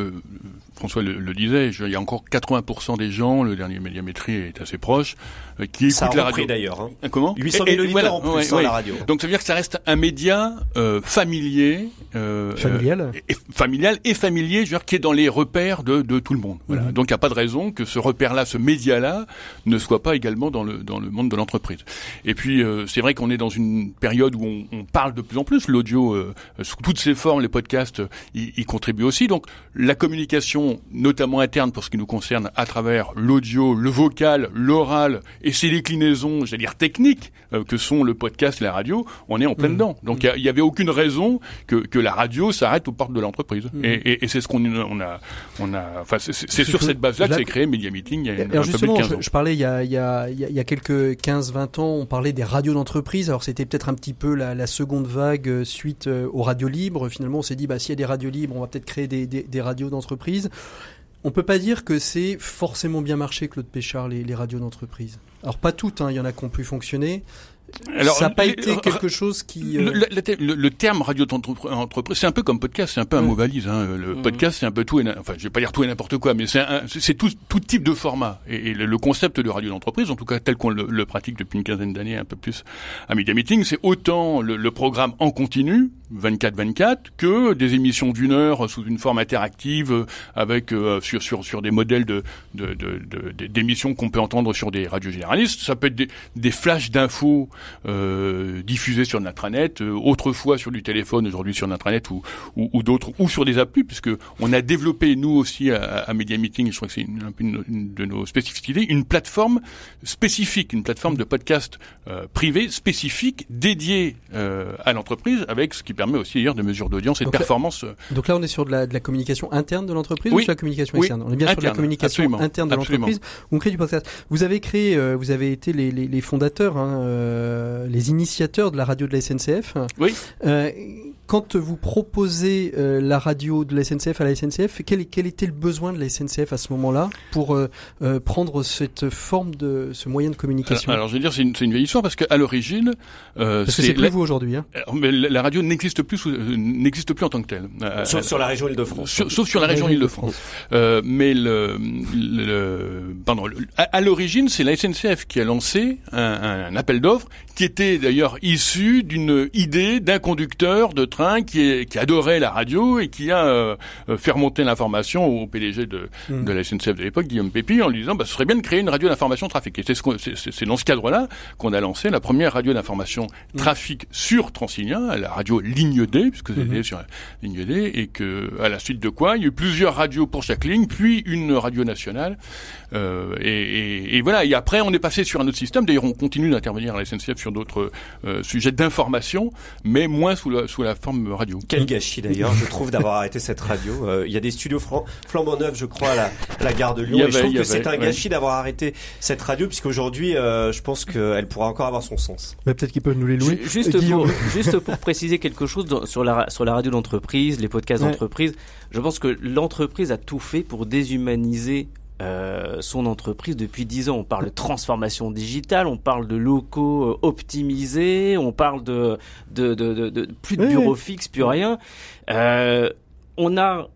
François le, disait, il y a encore 80% des gens, le dernier médiamétrie est assez proche, euh, qui écoutent la radio. d'ailleurs. Hein. Hein, comment 800 000 auditeurs en plus hein, la radio. Donc ça veut dire que ça reste un média euh, familier, euh, familial, et, familial et familier, je veux dire, qui est dans les repères de, de tout le monde. Voilà. Mhm. Donc il n'y a pas de raison que ce repère-là, ce média-là, ne soit pas également dans le dans le monde de l'entreprise. Et puis euh, c'est vrai qu'on est dans une période où on, on parle de plus en plus l'audio sous toutes ses formes, les podcasts y contribuent aussi. Donc la communication notamment interne pour ce qui nous concerne, à travers l'audio, le vocal, l'oral et ses déclinaisons, j'allais dire techniques, euh, que sont le podcast et la radio, on est en plein mmh. dedans. Donc il n'y avait aucune raison que, que la radio s'arrête aux portes de l'entreprise. Mmh. Et, et, c'est ce qu'on on a, on a, enfin c'est sur cette base-là que s'est créé Media Meeting. Il y a alors justement, je, parlais il y a, il y a, il y a quelques 15-20 ans, on parlait des radios d'entreprise. Alors c'était peut-être un petit peu la, la, seconde vague euh, suite euh, aux radios libres. Finalement, on s'est dit, bah s'il y a des radios libres, on va peut-être créer des, des, des radios d'entreprise. On peut pas dire que c'est forcément bien marché, Claude Péchard, les, les radios d'entreprise. Alors pas toutes, hein, il y en a qui ont pu fonctionner. Alors, ça n'a pas été quelque chose qui. Euh, le, terme radio d'entreprise, c'est un peu comme podcast, c'est un peu un mot valise. Hein. Le mmh. podcast, c'est un peu tout et enfin, je vais pas dire tout et n'importe quoi, mais c'est tout, tout type de format. Et, le, concept de radio d'entreprise, en tout cas tel qu'on le, pratique depuis une quinzaine d'années, un peu plus à Media Meeting, c'est autant le, programme en continu, 24-24, que des émissions d'une heure sous une forme interactive, avec euh, sur sur sur des modèles de d'émissions de, de, qu'on peut entendre sur des radios généralistes. Ça peut être des, des flashs d'infos euh, diffusés sur l'intranet, euh, autrefois sur du téléphone, aujourd'hui sur l'intranet ou, ou, ou d'autres, ou sur des applis, puisque on a développé nous aussi à, à Media Meeting, je crois que c'est une, une, de nos spécificités, une plateforme spécifique, une plateforme de podcast euh, privé spécifique dédiée euh, à l'entreprise, avec ce qui permet aussi d'ailleurs de mesures d'audience et de performance. Euh. Donc là, on est sur de la, de la communication interne de l'entreprise ou sur la communication externe? On est bien sur la communication interne de l'entreprise. On crée du podcast? Vous avez créé, vous avez été les, les, les fondateurs. Hein, euh, les initiateurs de la radio de la SNCF. Oui. Euh, quand vous proposez euh, la radio de la SNCF à la SNCF, quel, quel, était le besoin de la SNCF à ce moment-là pour euh, euh, prendre cette forme de ce moyen de communication? Alors, je veux dire, c'est une, une, vieille histoire parce qu'à l'origine, euh, parce que c'est plus vous aujourd'hui. Hein. Mais la, radio n'existe plus, n'existe plus en tant que telle. Sauf sur la région Île-de-France. Sauf sur la région Île-de-France. mais le, le pardon, à, l'origine, c'est la SNCF qui a lancé un, un appel d'offres qui était d'ailleurs issu d'une idée d'un conducteur de train qui, qui adorait la radio et qui a euh, euh, fait remonter l'information au PDG de, mm. de la SNCF de l'époque, Guillaume Pépi, en lui disant bah, ce serait bien de créer une radio d'information trafic. Et c'est ce dans ce cadre-là qu'on a lancé la première radio d'information mm. trafic sur Transilien, la radio Ligne D, puisque c'était mm-hmm. sur Ligne D, et que à la suite de quoi, il y a eu plusieurs radios pour chaque ligne, puis une radio nationale. Euh, et, et, et, voilà. Et après, on est passé sur un autre système. D'ailleurs, on continue d'intervenir à la SNCF sur d'autres euh, sujets d'information, mais moins sous la, sous la forme radio. Quel gâchis d'ailleurs, je trouve, d'avoir arrêté cette radio. Euh, il y a des studios flambant neufs, je crois, à la, la gare de Lyon. et je trouve que c'est un gâchis d'avoir arrêté cette radio, puisqu'aujourd'hui, euh, je pense qu'elle pourra encore avoir son sens. Mais peut-être qu'ils peuvent nous les louer. Juste, pour, juste pour préciser quelque chose sur, la, sur la radio d'entreprise, les podcasts d'entreprise, je pense que l'entreprise a tout fait pour déshumaniser euh, son entreprise depuis dix ans. On parle de transformation digitale, on parle de locaux euh, optimisés, on parle de, de, de, de, plus de bureaux fixes, plus rien. Euh, on a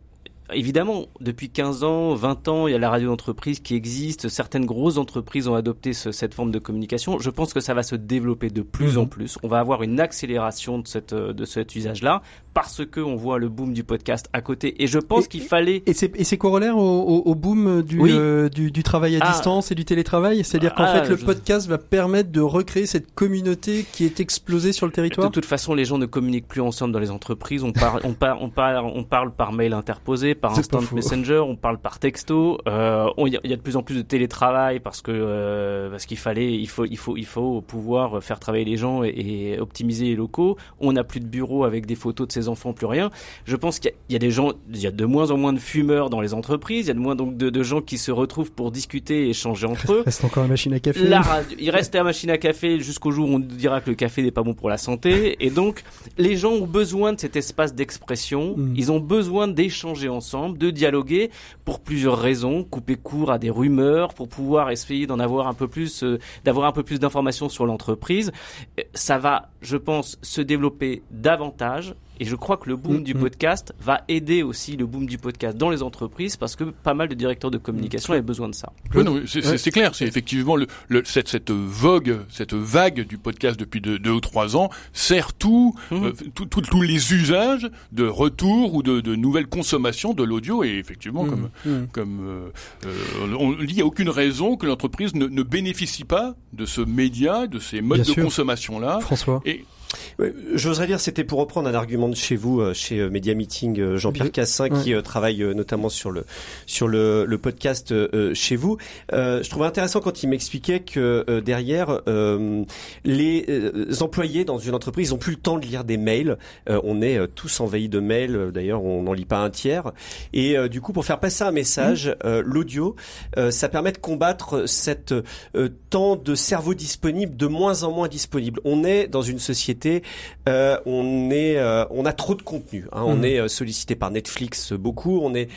Évidemment, depuis 15 ans, 20 ans, il y a la radio d'entreprise qui existe. Certaines grosses entreprises ont adopté cette forme de communication. Je pense que ça va se développer de plus en mhm. plus. On va avoir une accélération de, cette, de cet usage-là parce que on voit le boom du podcast à côté. Et je pense qu'il fallait. Et c'est corollaire au, au, boom du, euh, du, du, travail à ah. distance et du télétravail? C'est-à-dire qu'en ah, fait, le podcast va permettre de recréer cette communauté qui est explosée sur le territoire? De toute façon, les gens ne communiquent plus ensemble dans les entreprises. On parle, on parle, on parle, on parle par mail interposé par instant messenger, on parle par texto. Euh, il y, a de plus en plus de télétravail parce que euh, parce qu'il fallait, il faut, il faut, il faut pouvoir faire travailler les gens et, optimiser les locaux. On n'a plus de bureau avec des photos de ses enfants, plus rien. Je pense qu'il y, a des gens, il y a de moins en moins de fumeurs dans les entreprises. Il y a de moins donc de, de gens qui se retrouvent pour discuter et échanger entre eux. Il reste encore la machine à café. il reste la machine à café jusqu'au jour où on dira que le café n'est pas bon pour la santé. Et donc, les gens ont besoin de cet espace d'expression. Mm. Ils ont besoin d'échanger ensemble, de dialoguer pour plusieurs raisons. Couper court à des rumeurs, pour pouvoir essayer d'en avoir un peu plus, euh, d'avoir un peu plus d'informations sur l'entreprise. Euh, ça va, je pense, se développer davantage et je crois que le boom mm, du mm. podcast va aider aussi le boom du podcast dans les entreprises parce que pas mal de directeurs de communication avaient besoin de ça. Oui, c'est clair, c'est effectivement le, le, cette, cette vogue, cette vague du podcast depuis deux, deux ou trois ans sert tout, mm. euh, tous les usages de retour ou de, de nouvelles consommations de l'audio et effectivement comme comme euh, euh, on dit il n'y a aucune raison que l'entreprise ne, ne bénéficie pas de ce média, de ces modes de consommation là. François. Et J'oserais dire, c'était pour reprendre un argument de chez vous, euh, chez euh, Media Meeting, euh, Jean-Pierre Cassin, qui travaille notamment sur le sur le, le podcast chez vous. je trouvais intéressant quand il m'expliquait que derrière, les employés dans une entreprise ont plus le temps de lire des mails. on est tous envahis de mails. D'ailleurs, on n'en lit pas un tiers. Et du coup, pour faire passer un message, l'audio, ça permet de combattre cette temps de cerveau disponible de moins en moins disponible. On est dans une société euh, on est, euh, on a trop de contenu. Hein. On mm. est euh, sollicité par Netflix beaucoup. On est,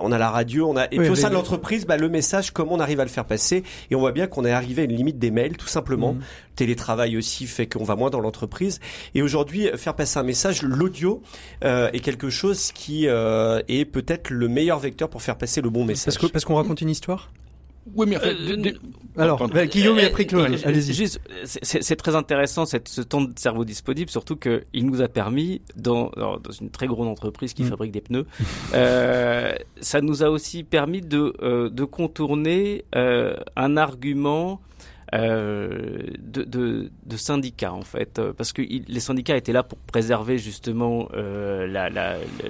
on a la radio, on a et puis au sein de l'entreprise, bah, le message, comment on arrive à le faire passer Et on voit bien qu'on est arrivé à une limite des mails, tout simplement. Mm. Télétravail aussi fait qu'on va moins dans l'entreprise. Et aujourd'hui, faire passer un message, l'audio est quelque chose qui est peut-être le meilleur vecteur pour faire passer le bon message. Parce qu'on raconte une histoire? Oui, mais euh, alors, bah, Guillaume et après Claude, allez-y. C'est très intéressant cette, ce temps de cerveau disponible, surtout qu'il nous a permis, dans, dans une très grande entreprise qui mm. fabrique des pneus, euh, ça nous a aussi permis de, euh, de contourner euh, un argument euh, de, syndicats en fait, euh, parce que les syndicats étaient là pour préserver justement euh,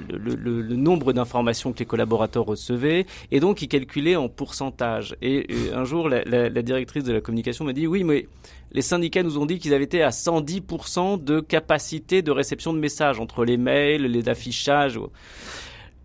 le, nombre d'informations que les collaborateurs recevaient, et donc ils calculaient en pourcentage. Et, un jour, la, directrice de la communication m'a dit oui, mais les syndicats nous ont dit qu'ils avaient été à 110% de capacité de réception de messages entre les mails, les affichages.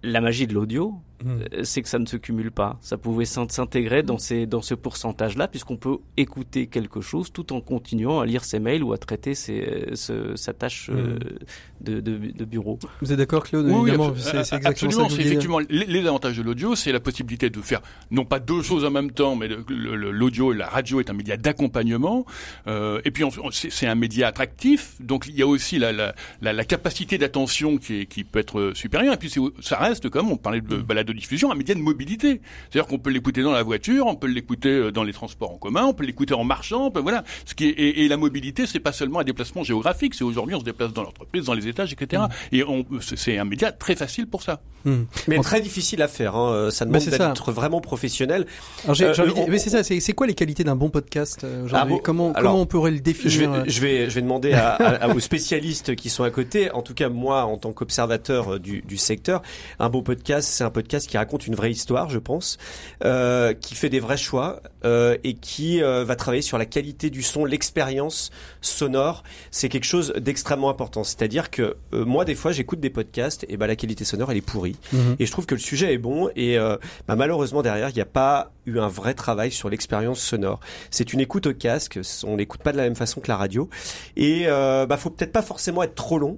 La magie de l'audio, Hmm. Euh, c'est que ça ne se cumule pas. Ça pouvait s'intégrer dans, ces, dans ce pourcentage-là, puisqu'on peut écouter quelque chose tout en continuant à lire ses mails ou à traiter ses, sa tâche euh, hmm. de, de, de, bureau. Vous êtes d'accord, Claude Oui, c'est exactement ça. effectivement, les, avantages de l'audio, c'est la possibilité de faire non pas deux choses en même temps, mais l'audio, la radio est un média d'accompagnement. Euh, et puis c'est un média attractif, donc il y a aussi la, la, la, capacité d'attention qui, qui peut être supérieure. Et puis ça reste comme on parlait de hmm. balade de diffusion, un média de mobilité. C'est-à-dire qu'on peut l'écouter dans la voiture, on peut l'écouter euh, dans les transports en commun, on peut l'écouter en marchant, voilà. Ce qui est, et, la mobilité, c'est pas seulement un déplacement géographique, c'est aujourd'hui on se déplace dans l'entreprise, dans les étages, etc. Mm. Et on, c'est un média très facile pour ça. Mm. Mais très difficile à faire. Hein. Euh, ça demande d'être vraiment professionnel. Euh, mais c'est ça. C'est quoi les qualités d'un bon podcast ah Comment comment on pourrait le définir je vais, je vais, je vais demander à, à, aux spécialistes qui sont à côté. En tout cas, moi, en tant qu'observateur du, du secteur, un bon podcast, c'est un podcast qui raconte une vraie histoire, je pense, euh, qui fait des vrais choix euh, et qui euh, va travailler sur la qualité du son, l'expérience sonore. C'est quelque chose d'extrêmement important. C'est-à-dire que euh, moi, des fois, j'écoute des podcasts et bah la qualité sonore, elle est pourrie. Mhm. Et je trouve que le sujet est bon et euh, bah, malheureusement derrière, il n'y a pas eu un vrai travail sur l'expérience sonore. C'est une écoute au casque, on n'écoute pas de la même façon que la radio et bah faut peut-être pas forcément être trop long.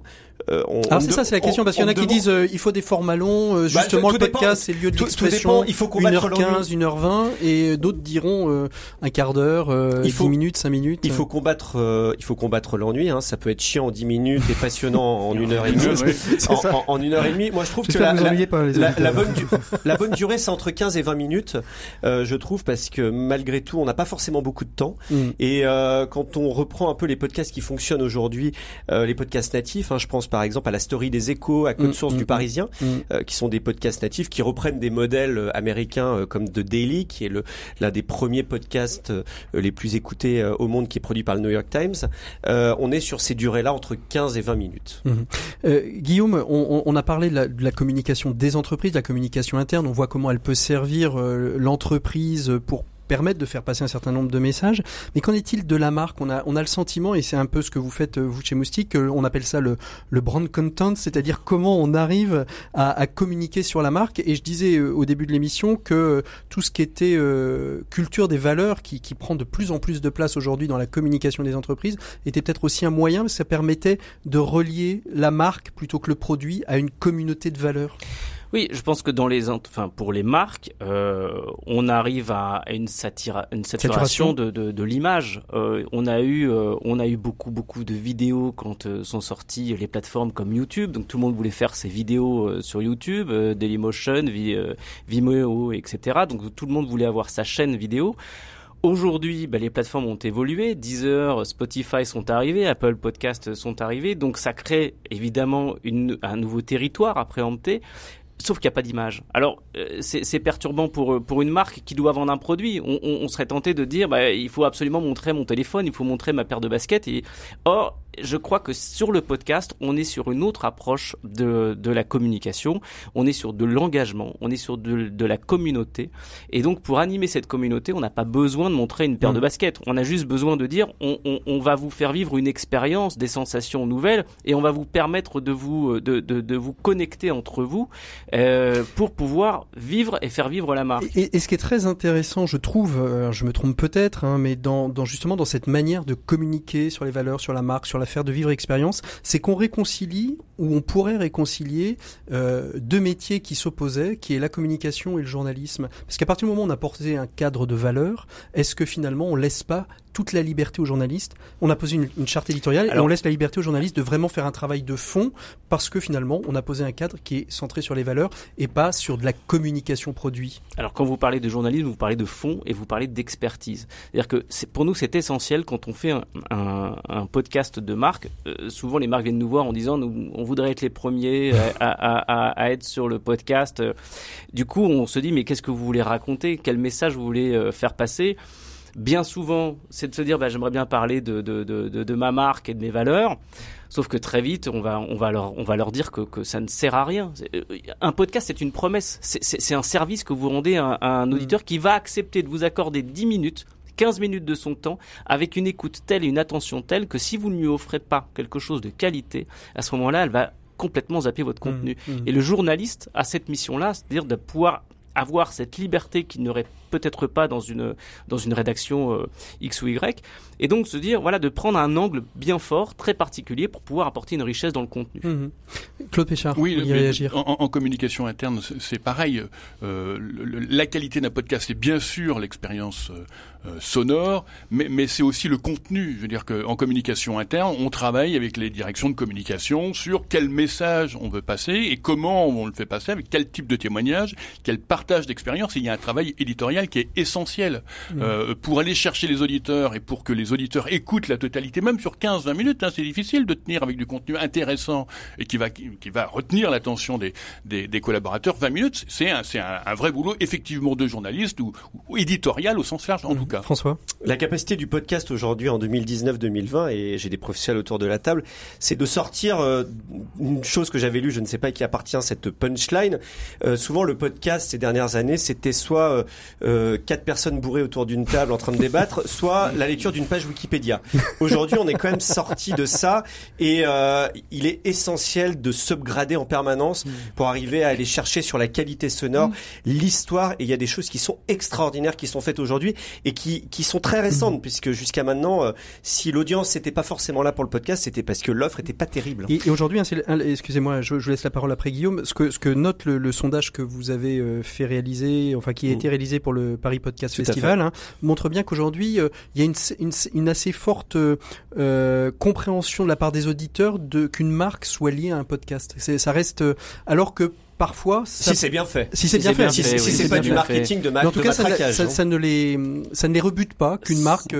Euh, Alors c'est ça, c'est la question parce qu'il y en a qui disent euh, il faut des formats longs. Euh, bah, justement, le podcast c'est lieu de l'expression. Il faut 1h15, 1h20 et d'autres diront euh, un quart d'heure, euh, 10 minutes, 5 minutes. Il faut combattre, il faut combattre l'ennui. Hein. Ça peut être chiant en 10 minutes et passionnant en une heure et demie. en, en, une heure et demie, moi je trouve que la, la, pas, la, la, bonne la bonne durée c'est entre 15 et 20 minutes, je trouve, parce que malgré tout on n'a pas forcément beaucoup de temps. Mm. Et quand on reprend un peu les podcasts qui fonctionnent aujourd'hui, les podcasts natifs, hein, je pense par exemple à la story des échos, à Code mm, Source du mm, Parisien, mm. Euh, qui sont des podcasts natifs qui reprennent des modèles américains comme The Daily, qui est le l'un des premiers podcasts les plus écoutés au monde, qui est produit par le New York Times. on est sur ces durées-là entre 15 et 20 minutes. Mhm. Guillaume, on, a parlé de la, communication des entreprises, de la communication interne. On voit comment elle peut servir l'entreprise pour permettre de faire passer un certain nombre de messages. Mais qu'en est-il de la marque on a, on a le sentiment, et c'est un peu ce que vous faites euh, vous chez Moustique, on appelle ça le, le brand content, c'est-à-dire comment on arrive à, à, communiquer sur la marque. Et je disais euh, au début de l'émission que tout ce qui était euh, culture des valeurs, qui, qui prend de plus en plus de place aujourd'hui dans la communication des entreprises, était peut-être aussi un moyen, parce ça permettait de relier la marque plutôt que le produit à une communauté de valeurs. Oui, je pense que dans les, enfin pour les marques, euh, on arrive à une, satira, une saturation, de, de, de l'image. Euh, on a eu, euh, on a eu beaucoup beaucoup de vidéos quand euh, sont sorties les plateformes comme YouTube. Donc tout le monde voulait faire ses vidéos euh, sur YouTube, Dailymotion, Vimeo, etc. Donc tout le monde voulait avoir sa chaîne vidéo. Aujourd'hui, bah, les plateformes ont évolué. Deezer, Spotify sont arrivés, Apple Podcast sont arrivés. Donc ça crée évidemment une, un nouveau territoire à préempter sauf qu'il n'y a pas d'image. Alors, euh, c'est perturbant pour, pour une marque qui doit vendre un produit. On, on, serait tenté de dire, bah, il faut absolument montrer mon téléphone, il faut montrer ma paire de baskets. Et... Or, je crois que sur le podcast, on est sur une autre approche de, de la communication, on est sur de l'engagement, on est sur de, de, la communauté. Et donc pour animer cette communauté, on n'a pas besoin de montrer une paire de mmh. baskets, on a juste besoin de dire on, on, on va vous faire vivre une expérience, des sensations nouvelles, et on va vous permettre de vous, de, de, de vous connecter entre vous euh, pour pouvoir vivre et faire vivre la marque. Et, et ce qui est très intéressant, je trouve, euh, je me trompe peut-être, hein, mais dans, dans justement dans cette manière de communiquer sur les valeurs, sur la marque, sur l'affaire de vivre expérience, c'est qu'on réconcilie ou on pourrait réconcilier euh, deux métiers qui s'opposaient, qui est la communication et le journalisme. Parce qu'à partir du moment où on a porté un cadre de valeurs, est-ce que finalement on laisse pas toute la liberté aux journalistes. On a posé une, charte éditoriale et on laisse la liberté aux journalistes de vraiment faire un travail de fond parce que finalement on a posé un cadre qui est centré sur les valeurs et pas sur de la communication produit. Alors quand vous parlez de journalisme, vous parlez de fond et vous parlez d'expertise. C'est-à-dire que pour nous c'est essentiel quand on fait un, un, un podcast de marque. Euh, souvent les marques viennent nous voir en disant nous, on voudrait être les premiers à, à, à, à, être sur le podcast. Du coup on se dit mais qu'est-ce que vous voulez raconter? Quel message vous voulez euh, faire passer? Bien souvent, c'est de se dire, bah, j'aimerais bien parler de, de, de, de, ma marque et de mes valeurs. Sauf que très vite, on va, on va, leur, on va leur dire que, que ça ne sert à rien. Euh, un podcast, c'est une promesse. C'est un service que vous rendez à, un mm. auditeur qui va accepter de vous accorder 10 minutes 15 minutes de son temps avec une écoute telle et une attention telle que si vous ne lui offrez pas quelque chose de qualité, à ce moment-là, elle va complètement zapper votre mm. contenu. Mm. Et le journaliste a cette mission-là, c'est-à-dire de pouvoir avoir cette liberté qu'il n'aurait peut-être pas dans une dans une rédaction euh, X ou Y et donc se dire voilà de prendre un angle bien fort très particulier pour pouvoir apporter une richesse dans le contenu. Mmh. Claude Péchard, oui, y réagir. En, en, communication interne, c'est pareil. Euh, la qualité d'un podcast, c'est bien sûr l'expérience euh, sonore, mais, mais c'est aussi le contenu. Je veux dire qu'en communication interne, on travaille avec les directions de communication sur quel message on veut passer et comment on le fait passer, avec quel type de témoignage, quel partage d'expérience. Il y a un travail éditorial qui est essentiel mmh. euh, pour aller chercher les auditeurs et pour que les auditeurs écoutent la totalité, même sur 15-20 minutes. Hein, c'est difficile de tenir avec du contenu intéressant et qui va qui, va retenir l'attention des, des, des, collaborateurs. 20 minutes, c'est un, un, un, vrai boulot effectivement de journaliste ou, ou éditorial au sens large en mmh. tout cas. François, la capacité du podcast aujourd'hui en 2019-2020 et j'ai des professionnels autour de la table, c'est de sortir euh, une chose que j'avais lue, je ne sais pas qui appartient à cette punchline. Euh, souvent le podcast ces dernières années, c'était soit euh, euh, quatre personnes bourrées autour d'une table en train de débattre, soit la lecture d'une page Wikipédia. Aujourd'hui, on est quand même sorti de ça et euh, il est essentiel de subgrader en permanence pour arriver à aller chercher sur la qualité sonore, l'histoire. Et il y a des choses qui sont extraordinaires qui sont faites aujourd'hui et qui, qui sont très récentes puisque jusqu'à maintenant, euh, si l'audience n'était pas forcément là pour le podcast, c'était parce que l'offre était pas terrible. Et, aujourd'hui, excusez-moi, je, je, laisse la parole après Guillaume. Ce que, ce que note le, le sondage que vous avez euh, fait réaliser, enfin qui a été réalisé pour le Paris Podcast Festival, hein, montre bien qu'aujourd'hui, euh, il y a une, une, une assez forte euh, compréhension de la part des auditeurs de qu'une marque soit liée à un podcast. Ça reste euh, alors que parfois si c'est bien fait. Si c'est bien, fait, si, c'est pas du marketing de, en tout cas ça, ça, ça, ne les ça ne les rebute pas qu'une marque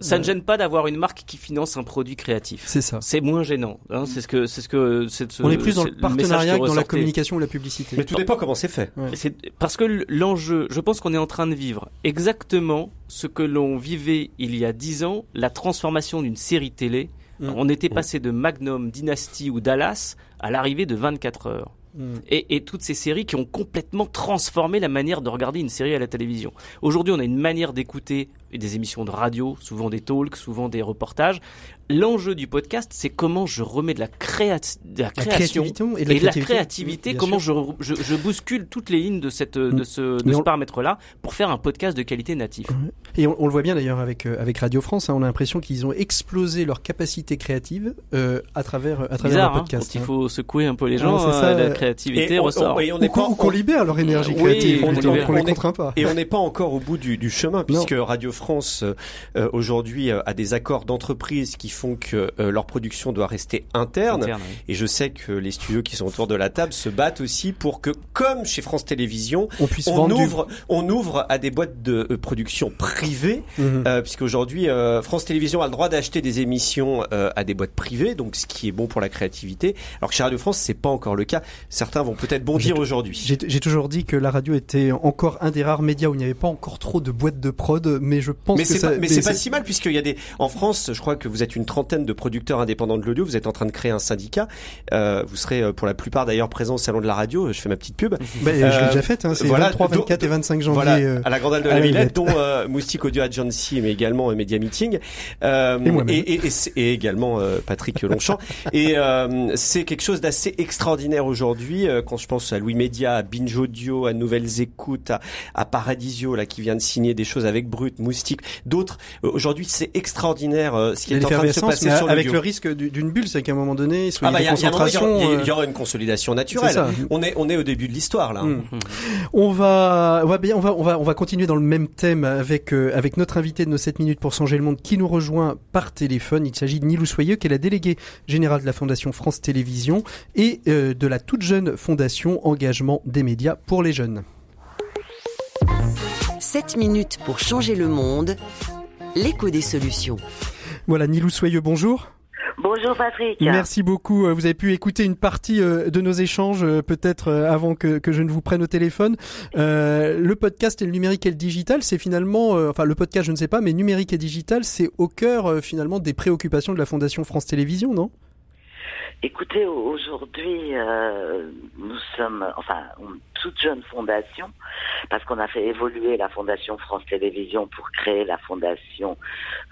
ça ne gêne pas d'avoir une marque qui finance un produit créatif. C'est ça. C'est moins gênant. Hein, c'est ce que, c'est ce que, c'est On est plus dans le partenariat que dans la communication ou la publicité. Mais tout dépend comment c'est fait. C'est parce que l'enjeu, je pense qu'on est en train de vivre exactement ce que l'on vivait il y a dix ans, la transformation d'une série télé. Mm. On était passé de Magnum, Dynasty ou Dallas à l'arrivée de 24 heures. Mm. Et, et, toutes ces séries qui ont complètement transformé la manière de regarder une série à la télévision. Aujourd'hui, on a une manière d'écouter des émissions de radio, souvent des talks, souvent des reportages. L'enjeu du podcast, c'est comment je remets de la, de la création et de la, créativité, comment je, je, je, bouscule toutes les lignes de, cette, de mm. ce, de ce paramètre-là pour faire un podcast de qualité natif. Et on, le voit bien d'ailleurs avec, euh, avec Radio France, hein, on a l'impression qu'ils ont explosé leur capacité créative euh, à travers, à travers Bizarre, le podcast. Hein, quand il faut secouer un peu les gens, ça, la créativité ressort. et on ou qu'on libère leur énergie créative, on, on, les contraint pas. Et on n'est pas encore au bout du, du chemin, puisque Radio France euh, aujourd'hui a des accords d'entreprise qui font que leur production doit rester interne. Et je sais que les studios qui sont autour de la table se battent aussi pour que, comme chez France Télévisions, on, puisse on ouvre, on ouvre à des boîtes de production privées, mhm. puisqu'aujourd'hui France Télévisions a le droit d'acheter des émissions à des boîtes privées, donc ce qui est bon pour la créativité. Alors que chez Radio France, c'est pas encore le cas. Certains vont peut-être bondir aujourd'hui. J'ai toujours dit que la radio était encore un des rares médias où il n'y avait pas encore trop de boîtes de prod, mais je pense mais que ça, mais c'est pas si mal puisqu'il y a des en France, je crois que vous êtes une trentaine de producteurs indépendants de l'audio. Vous êtes en train de créer un syndicat. Euh, vous serez euh, pour la plupart d'ailleurs présents au salon de la radio. Je fais ma petite pub. Bah, euh, je l'ai déjà faite. Hein, c'est voilà, 23, 24 et 25 janvier. Voilà, euh, à la Grande Halle de la Villette, dont euh, Moustique Audio Agency, mais également Media Meeting. Euh, et, et, et, et, également Patrick Longchamp. et c'est quelque chose d'assez extraordinaire aujourd'hui. quand je pense à Louis Média, à Binge Audio, à Nouvelles Écoutes, à, à, Paradisio, là, qui vient de signer des choses avec Brut, Moustique, d'autres. aujourd'hui, c'est extraordinaire ce qui est en train de se Avec le risque d'une bulle, c'est qu'à un moment donné, il ah bah, y, il y, aura une consolidation naturelle. On est on est au début de l'histoire là. Mmh. On va on va bien on va on va on va continuer dans le même thème avec avec notre invité de nos 7 minutes pour changer le monde qui nous rejoint par téléphone. Il s'agit de Nilou Soyeux qui est la déléguée générale de la Fondation France Télévisions et euh, de la toute jeune Fondation Engagement des médias pour les jeunes. 7 minutes pour changer le monde, l'écho des solutions. Voilà, Nilou Soyeux, bonjour. Bonjour Patrick. Merci beaucoup. Euh, vous avez pu écouter une partie euh, de nos échanges peut-être avant que, que, je ne vous prenne au téléphone. Euh, le podcast et le numérique et le digital, c'est finalement, enfin le podcast je ne sais pas, mais numérique et digital, c'est au cœur finalement des préoccupations de la Fondation France Télévisions, non? Écoutez, aujourd'hui, euh, nous sommes, enfin, une toute jeune fondation, parce qu'on a fait évoluer la Fondation France Télévisions pour créer la Fondation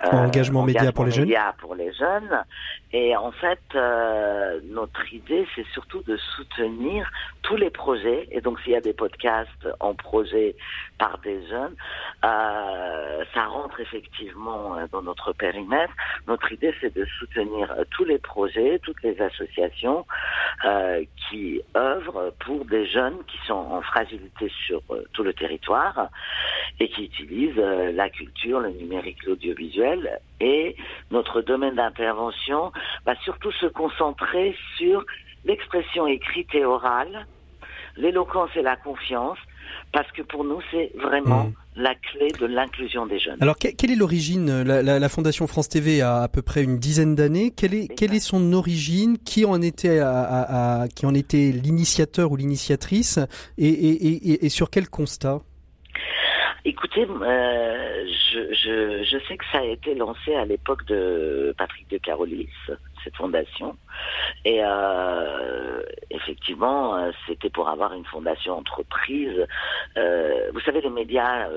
euh, Engagement, Média pour les jeunes. pour les jeunes. Et en fait, euh, notre idée, c'est surtout de soutenir tous les projets. Et donc, s'il y a des podcasts en projet par des jeunes, euh, ça rentre effectivement euh, dans notre périmètre. Notre idée, c'est de soutenir euh, tous les projets, toutes les associations euh, qui œuvrent pour des jeunes qui sont en fragilité sur tout le territoire et qui utilisent la culture, le numérique, l'audiovisuel. Et notre domaine d'intervention va surtout se concentrer sur l'expression écrite et orale, l'éloquence et la confiance, parce que pour nous, c'est vraiment mmh. la clé de l'inclusion des jeunes. Alors, quelle est l'origine? La, la, Fondation France TV a à peu près une dizaine d'années. Quelle est, quelle est son origine? Qui en était, à, qui en était l'initiateur ou l'initiatrice? Et, et, et, et sur quel constat? Écoutez, euh, je, je, je, sais que ça a été lancé à l'époque de Patrick de Carolis, cette fondation. Et euh, effectivement, euh, c'était pour avoir une fondation entreprise. Euh, vous savez, les médias,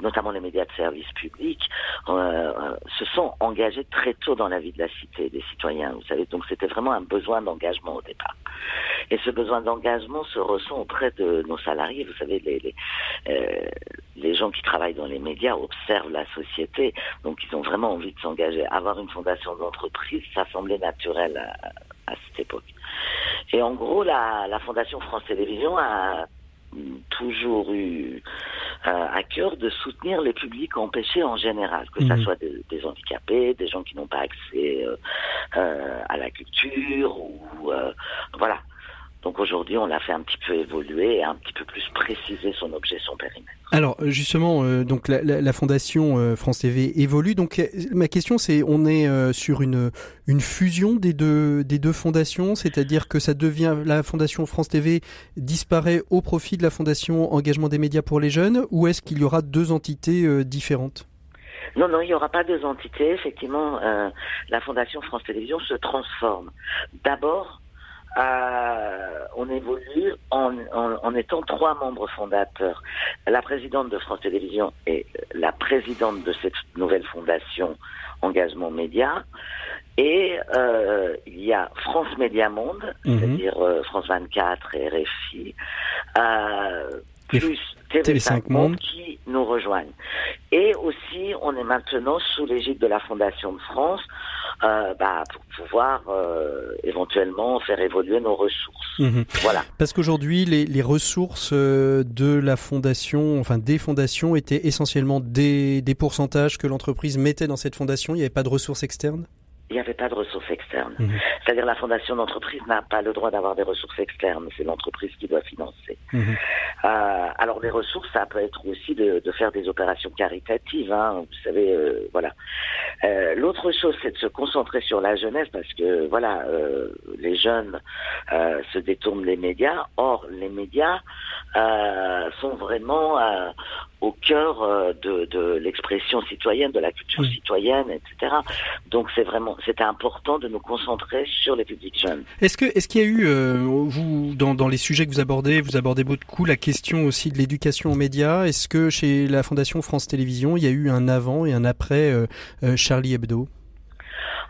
notamment les médias de service public, se sont engagés très tôt dans la vie de la cité des citoyens. Vous savez, donc c'était vraiment un besoin d'engagement au départ. Et ce besoin d'engagement se ressent auprès de nos salariés. Vous savez, les, les, les gens qui travaillent dans les médias observent la société, donc ils ont vraiment envie de s'engager. Avoir une fondation d'entreprise, ça semblait naturel à, cette époque. Et en gros, la, la Fondation France Télévisions a toujours eu euh, à cœur de soutenir les publics empêchés en général, que ce mhm. soit des, des, handicapés, des gens qui n'ont pas accès euh, euh, à la culture, ou voilà. Donc aujourd'hui, on l'a fait un petit peu évoluer et un petit peu plus préciser son objet, son périmètre. Alors justement, euh, donc la, la, la Fondation euh, France TV évolue. Donc euh, ma question, c'est, on est sur une une fusion des deux des deux fondations, c'est-à-dire que ça devient la Fondation France TV disparaît au profit de la Fondation Engagement des médias pour les jeunes, ou est-ce qu'il y aura deux entités différentes? Non, non, il n'y aura pas deux entités. Effectivement, euh, la Fondation France Télévisions se transforme. D'abord, euh, on évolue en, en, étant trois membres fondateurs. La présidente de France Télévisions est la présidente de cette nouvelle fondation Engagement Média. Et euh, il y a France Média Monde, mhm. c'est-à-dire euh, France 24 et RFI, euh, plus TV5 Monde qui nous rejoignent. Et aussi, on est maintenant sous l'égide de la Fondation de France euh, bah, pour pouvoir euh, éventuellement faire évoluer nos ressources. Mhm. Voilà. Parce qu'aujourd'hui, les, les, ressources euh, de la fondation, enfin des fondations, étaient essentiellement des, des pourcentages que l'entreprise mettait dans cette fondation. Il n'y avait pas de ressources externes? Il n'y avait pas de ressources externes. Mhm. C'est-à-dire la fondation d'entreprise n'a pas le droit d'avoir des ressources externes, c'est l'entreprise qui doit financer. Mhm. Euh, alors les ressources, ça peut être aussi de, de faire des opérations caritatives, hein, vous savez, euh, voilà. Euh, L'autre chose, c'est de se concentrer sur la jeunesse parce que voilà, les jeunes se détournent des médias. Or, les médias sont vraiment au cœur euh, de, de l'expression citoyenne, de la culture citoyenne, etc. Donc c'est vraiment, c'était important de nous concentrer sur les publics jeunes. Est-ce que, est-ce qu'il y a eu, euh, vous, dans, dans les sujets que vous abordez, vous abordez beaucoup la question aussi de l'éducation aux médias. Est-ce que chez la Fondation France Télévisions, il y a eu un avant et un après euh, Charlie Hebdo?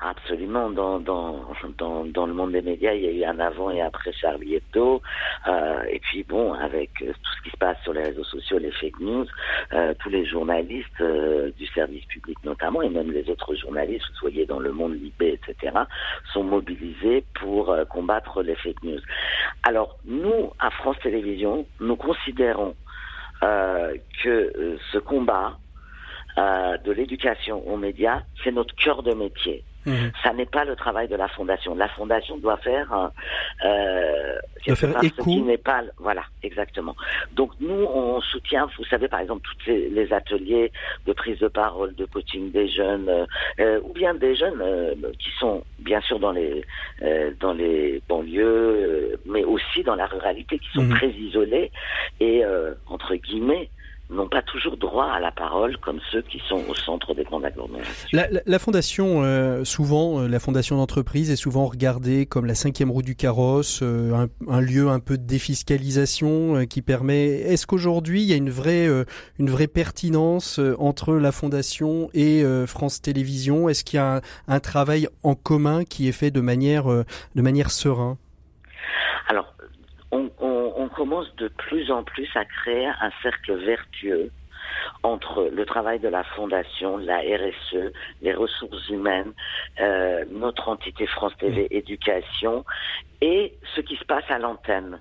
Absolument. Dans, dans, dans, le monde des médias, il y a eu un avant et après Charlie Hebdo. Euh, et puis bon, avec euh, tout ce qui se passe sur les réseaux sociaux, les fake news, euh, tous les journalistes du service public notamment, et même les autres journalistes, vous soyez dans le monde libé, etc., sont mobilisés pour combattre les fake news. Alors nous, à France Télévisions, nous considérons que ce combat de l'éducation aux médias, c'est notre cœur de métier. Mhm. Ça n'est pas le travail de la fondation. La fondation doit faire, euh, doit faire écho. Ce qui n'est pas, voilà, exactement. Donc nous, on soutient, vous savez, par exemple, tous les, ateliers de prise de parole, de coaching des jeunes, euh, euh ou bien des jeunes euh, qui sont bien sûr dans les euh, dans les banlieues, mais aussi dans la ruralité, qui sont mhm. très isolés et entre guillemets n'ont pas toujours droit à la parole comme ceux qui sont au centre des grandes agglomérations. La, la, la fondation, euh, souvent, euh, la fondation d'entreprise est souvent regardée comme la cinquième roue du carrosse, euh, un, un, lieu un peu de défiscalisation qui permet. Est-ce qu'aujourd'hui il y a une vraie, une vraie pertinence entre la fondation et France Télévisions? Est-ce qu'il y a un, un, travail en commun qui est fait de manière, de manière serein Alors, on, on, on, commence de plus en plus à créer un cercle vertueux entre le travail de la fondation, la RSE, les ressources humaines, euh, notre entité France TV. Éducation et ce qui se passe à l'antenne.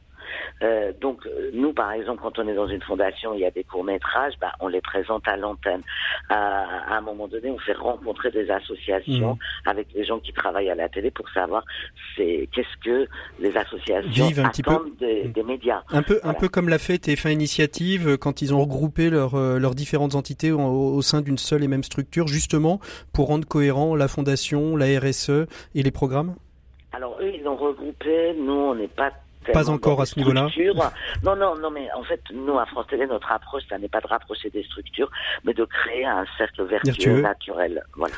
Euh, donc nous, par exemple, quand on est dans une fondation, il y a des courts métrages, bah, on les présente à l'antenne. À, un moment donné, on fait rencontrer des associations mmh. avec les gens qui travaillent à la télé pour savoir c'est qu'est-ce que les associations Vivent un petit peu. Des, mmh. des, médias. Un peu, un peu comme l'a fait TF1 Initiative euh, quand ils ont regroupé leur, euh, leurs différentes entités au, au sein d'une seule et même structure, justement pour rendre cohérent la fondation, la RSE et les programmes? Alors eux, ils l'ont regroupé. Nous, on n'est pas pas encore à ce niveau-là. Non, non, non, mais en fait, nous, à France Télé, notre approche, ça n'est pas de rapprocher des structures, mais de créer un cercle vertueux, naturel. Voilà.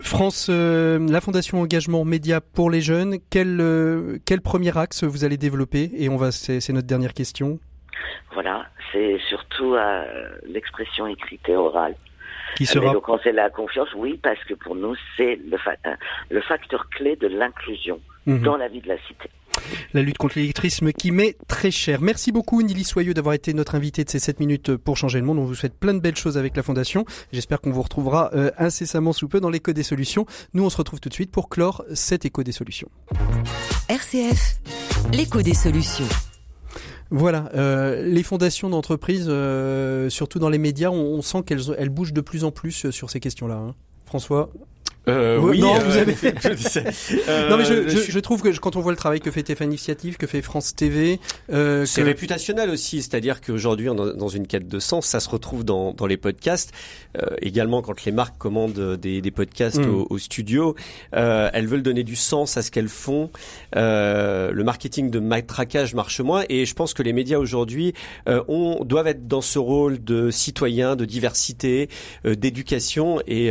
France, euh, la Fondation Engagement Média pour les jeunes, quel, euh, quel premier axe vous allez développer? Et on va, c'est notre dernière question. Voilà, c'est surtout euh, l'expression écrite et orale. Qui sera... donc c'est la confiance, oui, parce que pour nous, c'est le, le facteur clé de l'inclusion mhm. dans la vie de la cité. La lutte contre l'électrisme qui met très cher. Merci beaucoup Nili Soyeux d'avoir été notre invité de ces 7 minutes pour changer le monde. On vous souhaite plein de belles choses avec la Fondation. J'espère qu'on vous retrouvera euh, incessamment sous peu dans l'écho des solutions. Nous on se retrouve tout de suite pour clore cet écho des solutions. RCF, l'écho des solutions. Voilà, euh, les fondations d'entreprise, euh, surtout dans les médias, on, sent qu'elles elles bougent de plus en plus sur ces questions-là. Hein. François? Euh, oui, non, vous avez. non, mais je, je, je, trouve que quand on voit le travail que fait TF Initiative, que fait France TV, euh, c'est réputationnel aussi. C'est-à-dire qu'aujourd'hui, dans une quête de sens. Ça se retrouve dans, dans les podcasts. Euh, également, quand les marques commandent des, des podcasts mm. au, au, studio, euh, elles veulent donner du sens à ce qu'elles font. Euh, le marketing de matraquage marche moins, et je pense que les médias aujourd'hui euh, on doivent être dans ce rôle de citoyen, de diversité, d'éducation, et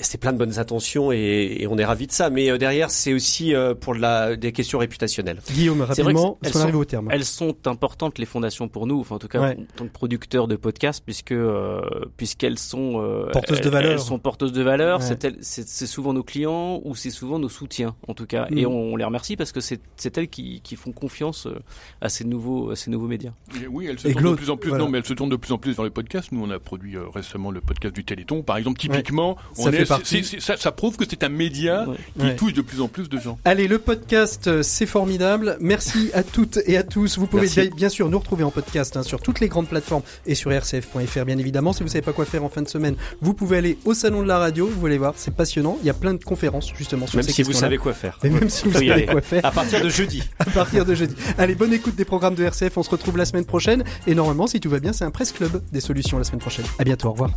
c'est plein de bonnes intentions et, et on est ravi de ça. Mais derrière, c'est aussi pour la, des questions réputationnelles. Guillaume, rapidement, elles sont, au terme. Elles sont importantes les fondations pour nous, enfin en tout cas en tant que producteurs de podcasts, puisque puisqu'elles sont euh, porteuses de valeur. Elles sont porteuses de valeur. C'est souvent nos clients ou c'est souvent nos soutiens en tout cas. Et mm. on, les remercie parce que c'est elles qui, qui, font confiance euh, à ces nouveaux à ces nouveaux médias. oui, elles se tournent de plus en plus. Non, mais elles se tournent de plus en plus vers les podcasts. Nous, on a produit euh, récemment le podcast du Téléthon, par exemple. Typiquement, on ça, est, ça, ça, prouve que c'est un média qui touche de plus en plus de gens. Allez, le podcast, c'est formidable. Merci à toutes et à tous. Vous pouvez bien, sûr nous retrouver en podcast hein, sur toutes les grandes plateformes et sur rcf.fr bien évidemment. Si vous savez pas quoi faire en fin de semaine, vous pouvez aller au salon de la radio. Vous allez voir, c'est passionnant. Il y a plein de conférences justement sur même si vous savez quoi faire. Et même si vous savez quoi faire. À partir de jeudi. à partir de jeudi. Allez, bonne écoute des programmes de RCF. On se retrouve la semaine prochaine. Et normalement, si tout va bien, c'est un presse club des solutions la semaine prochaine. À bientôt. Au revoir.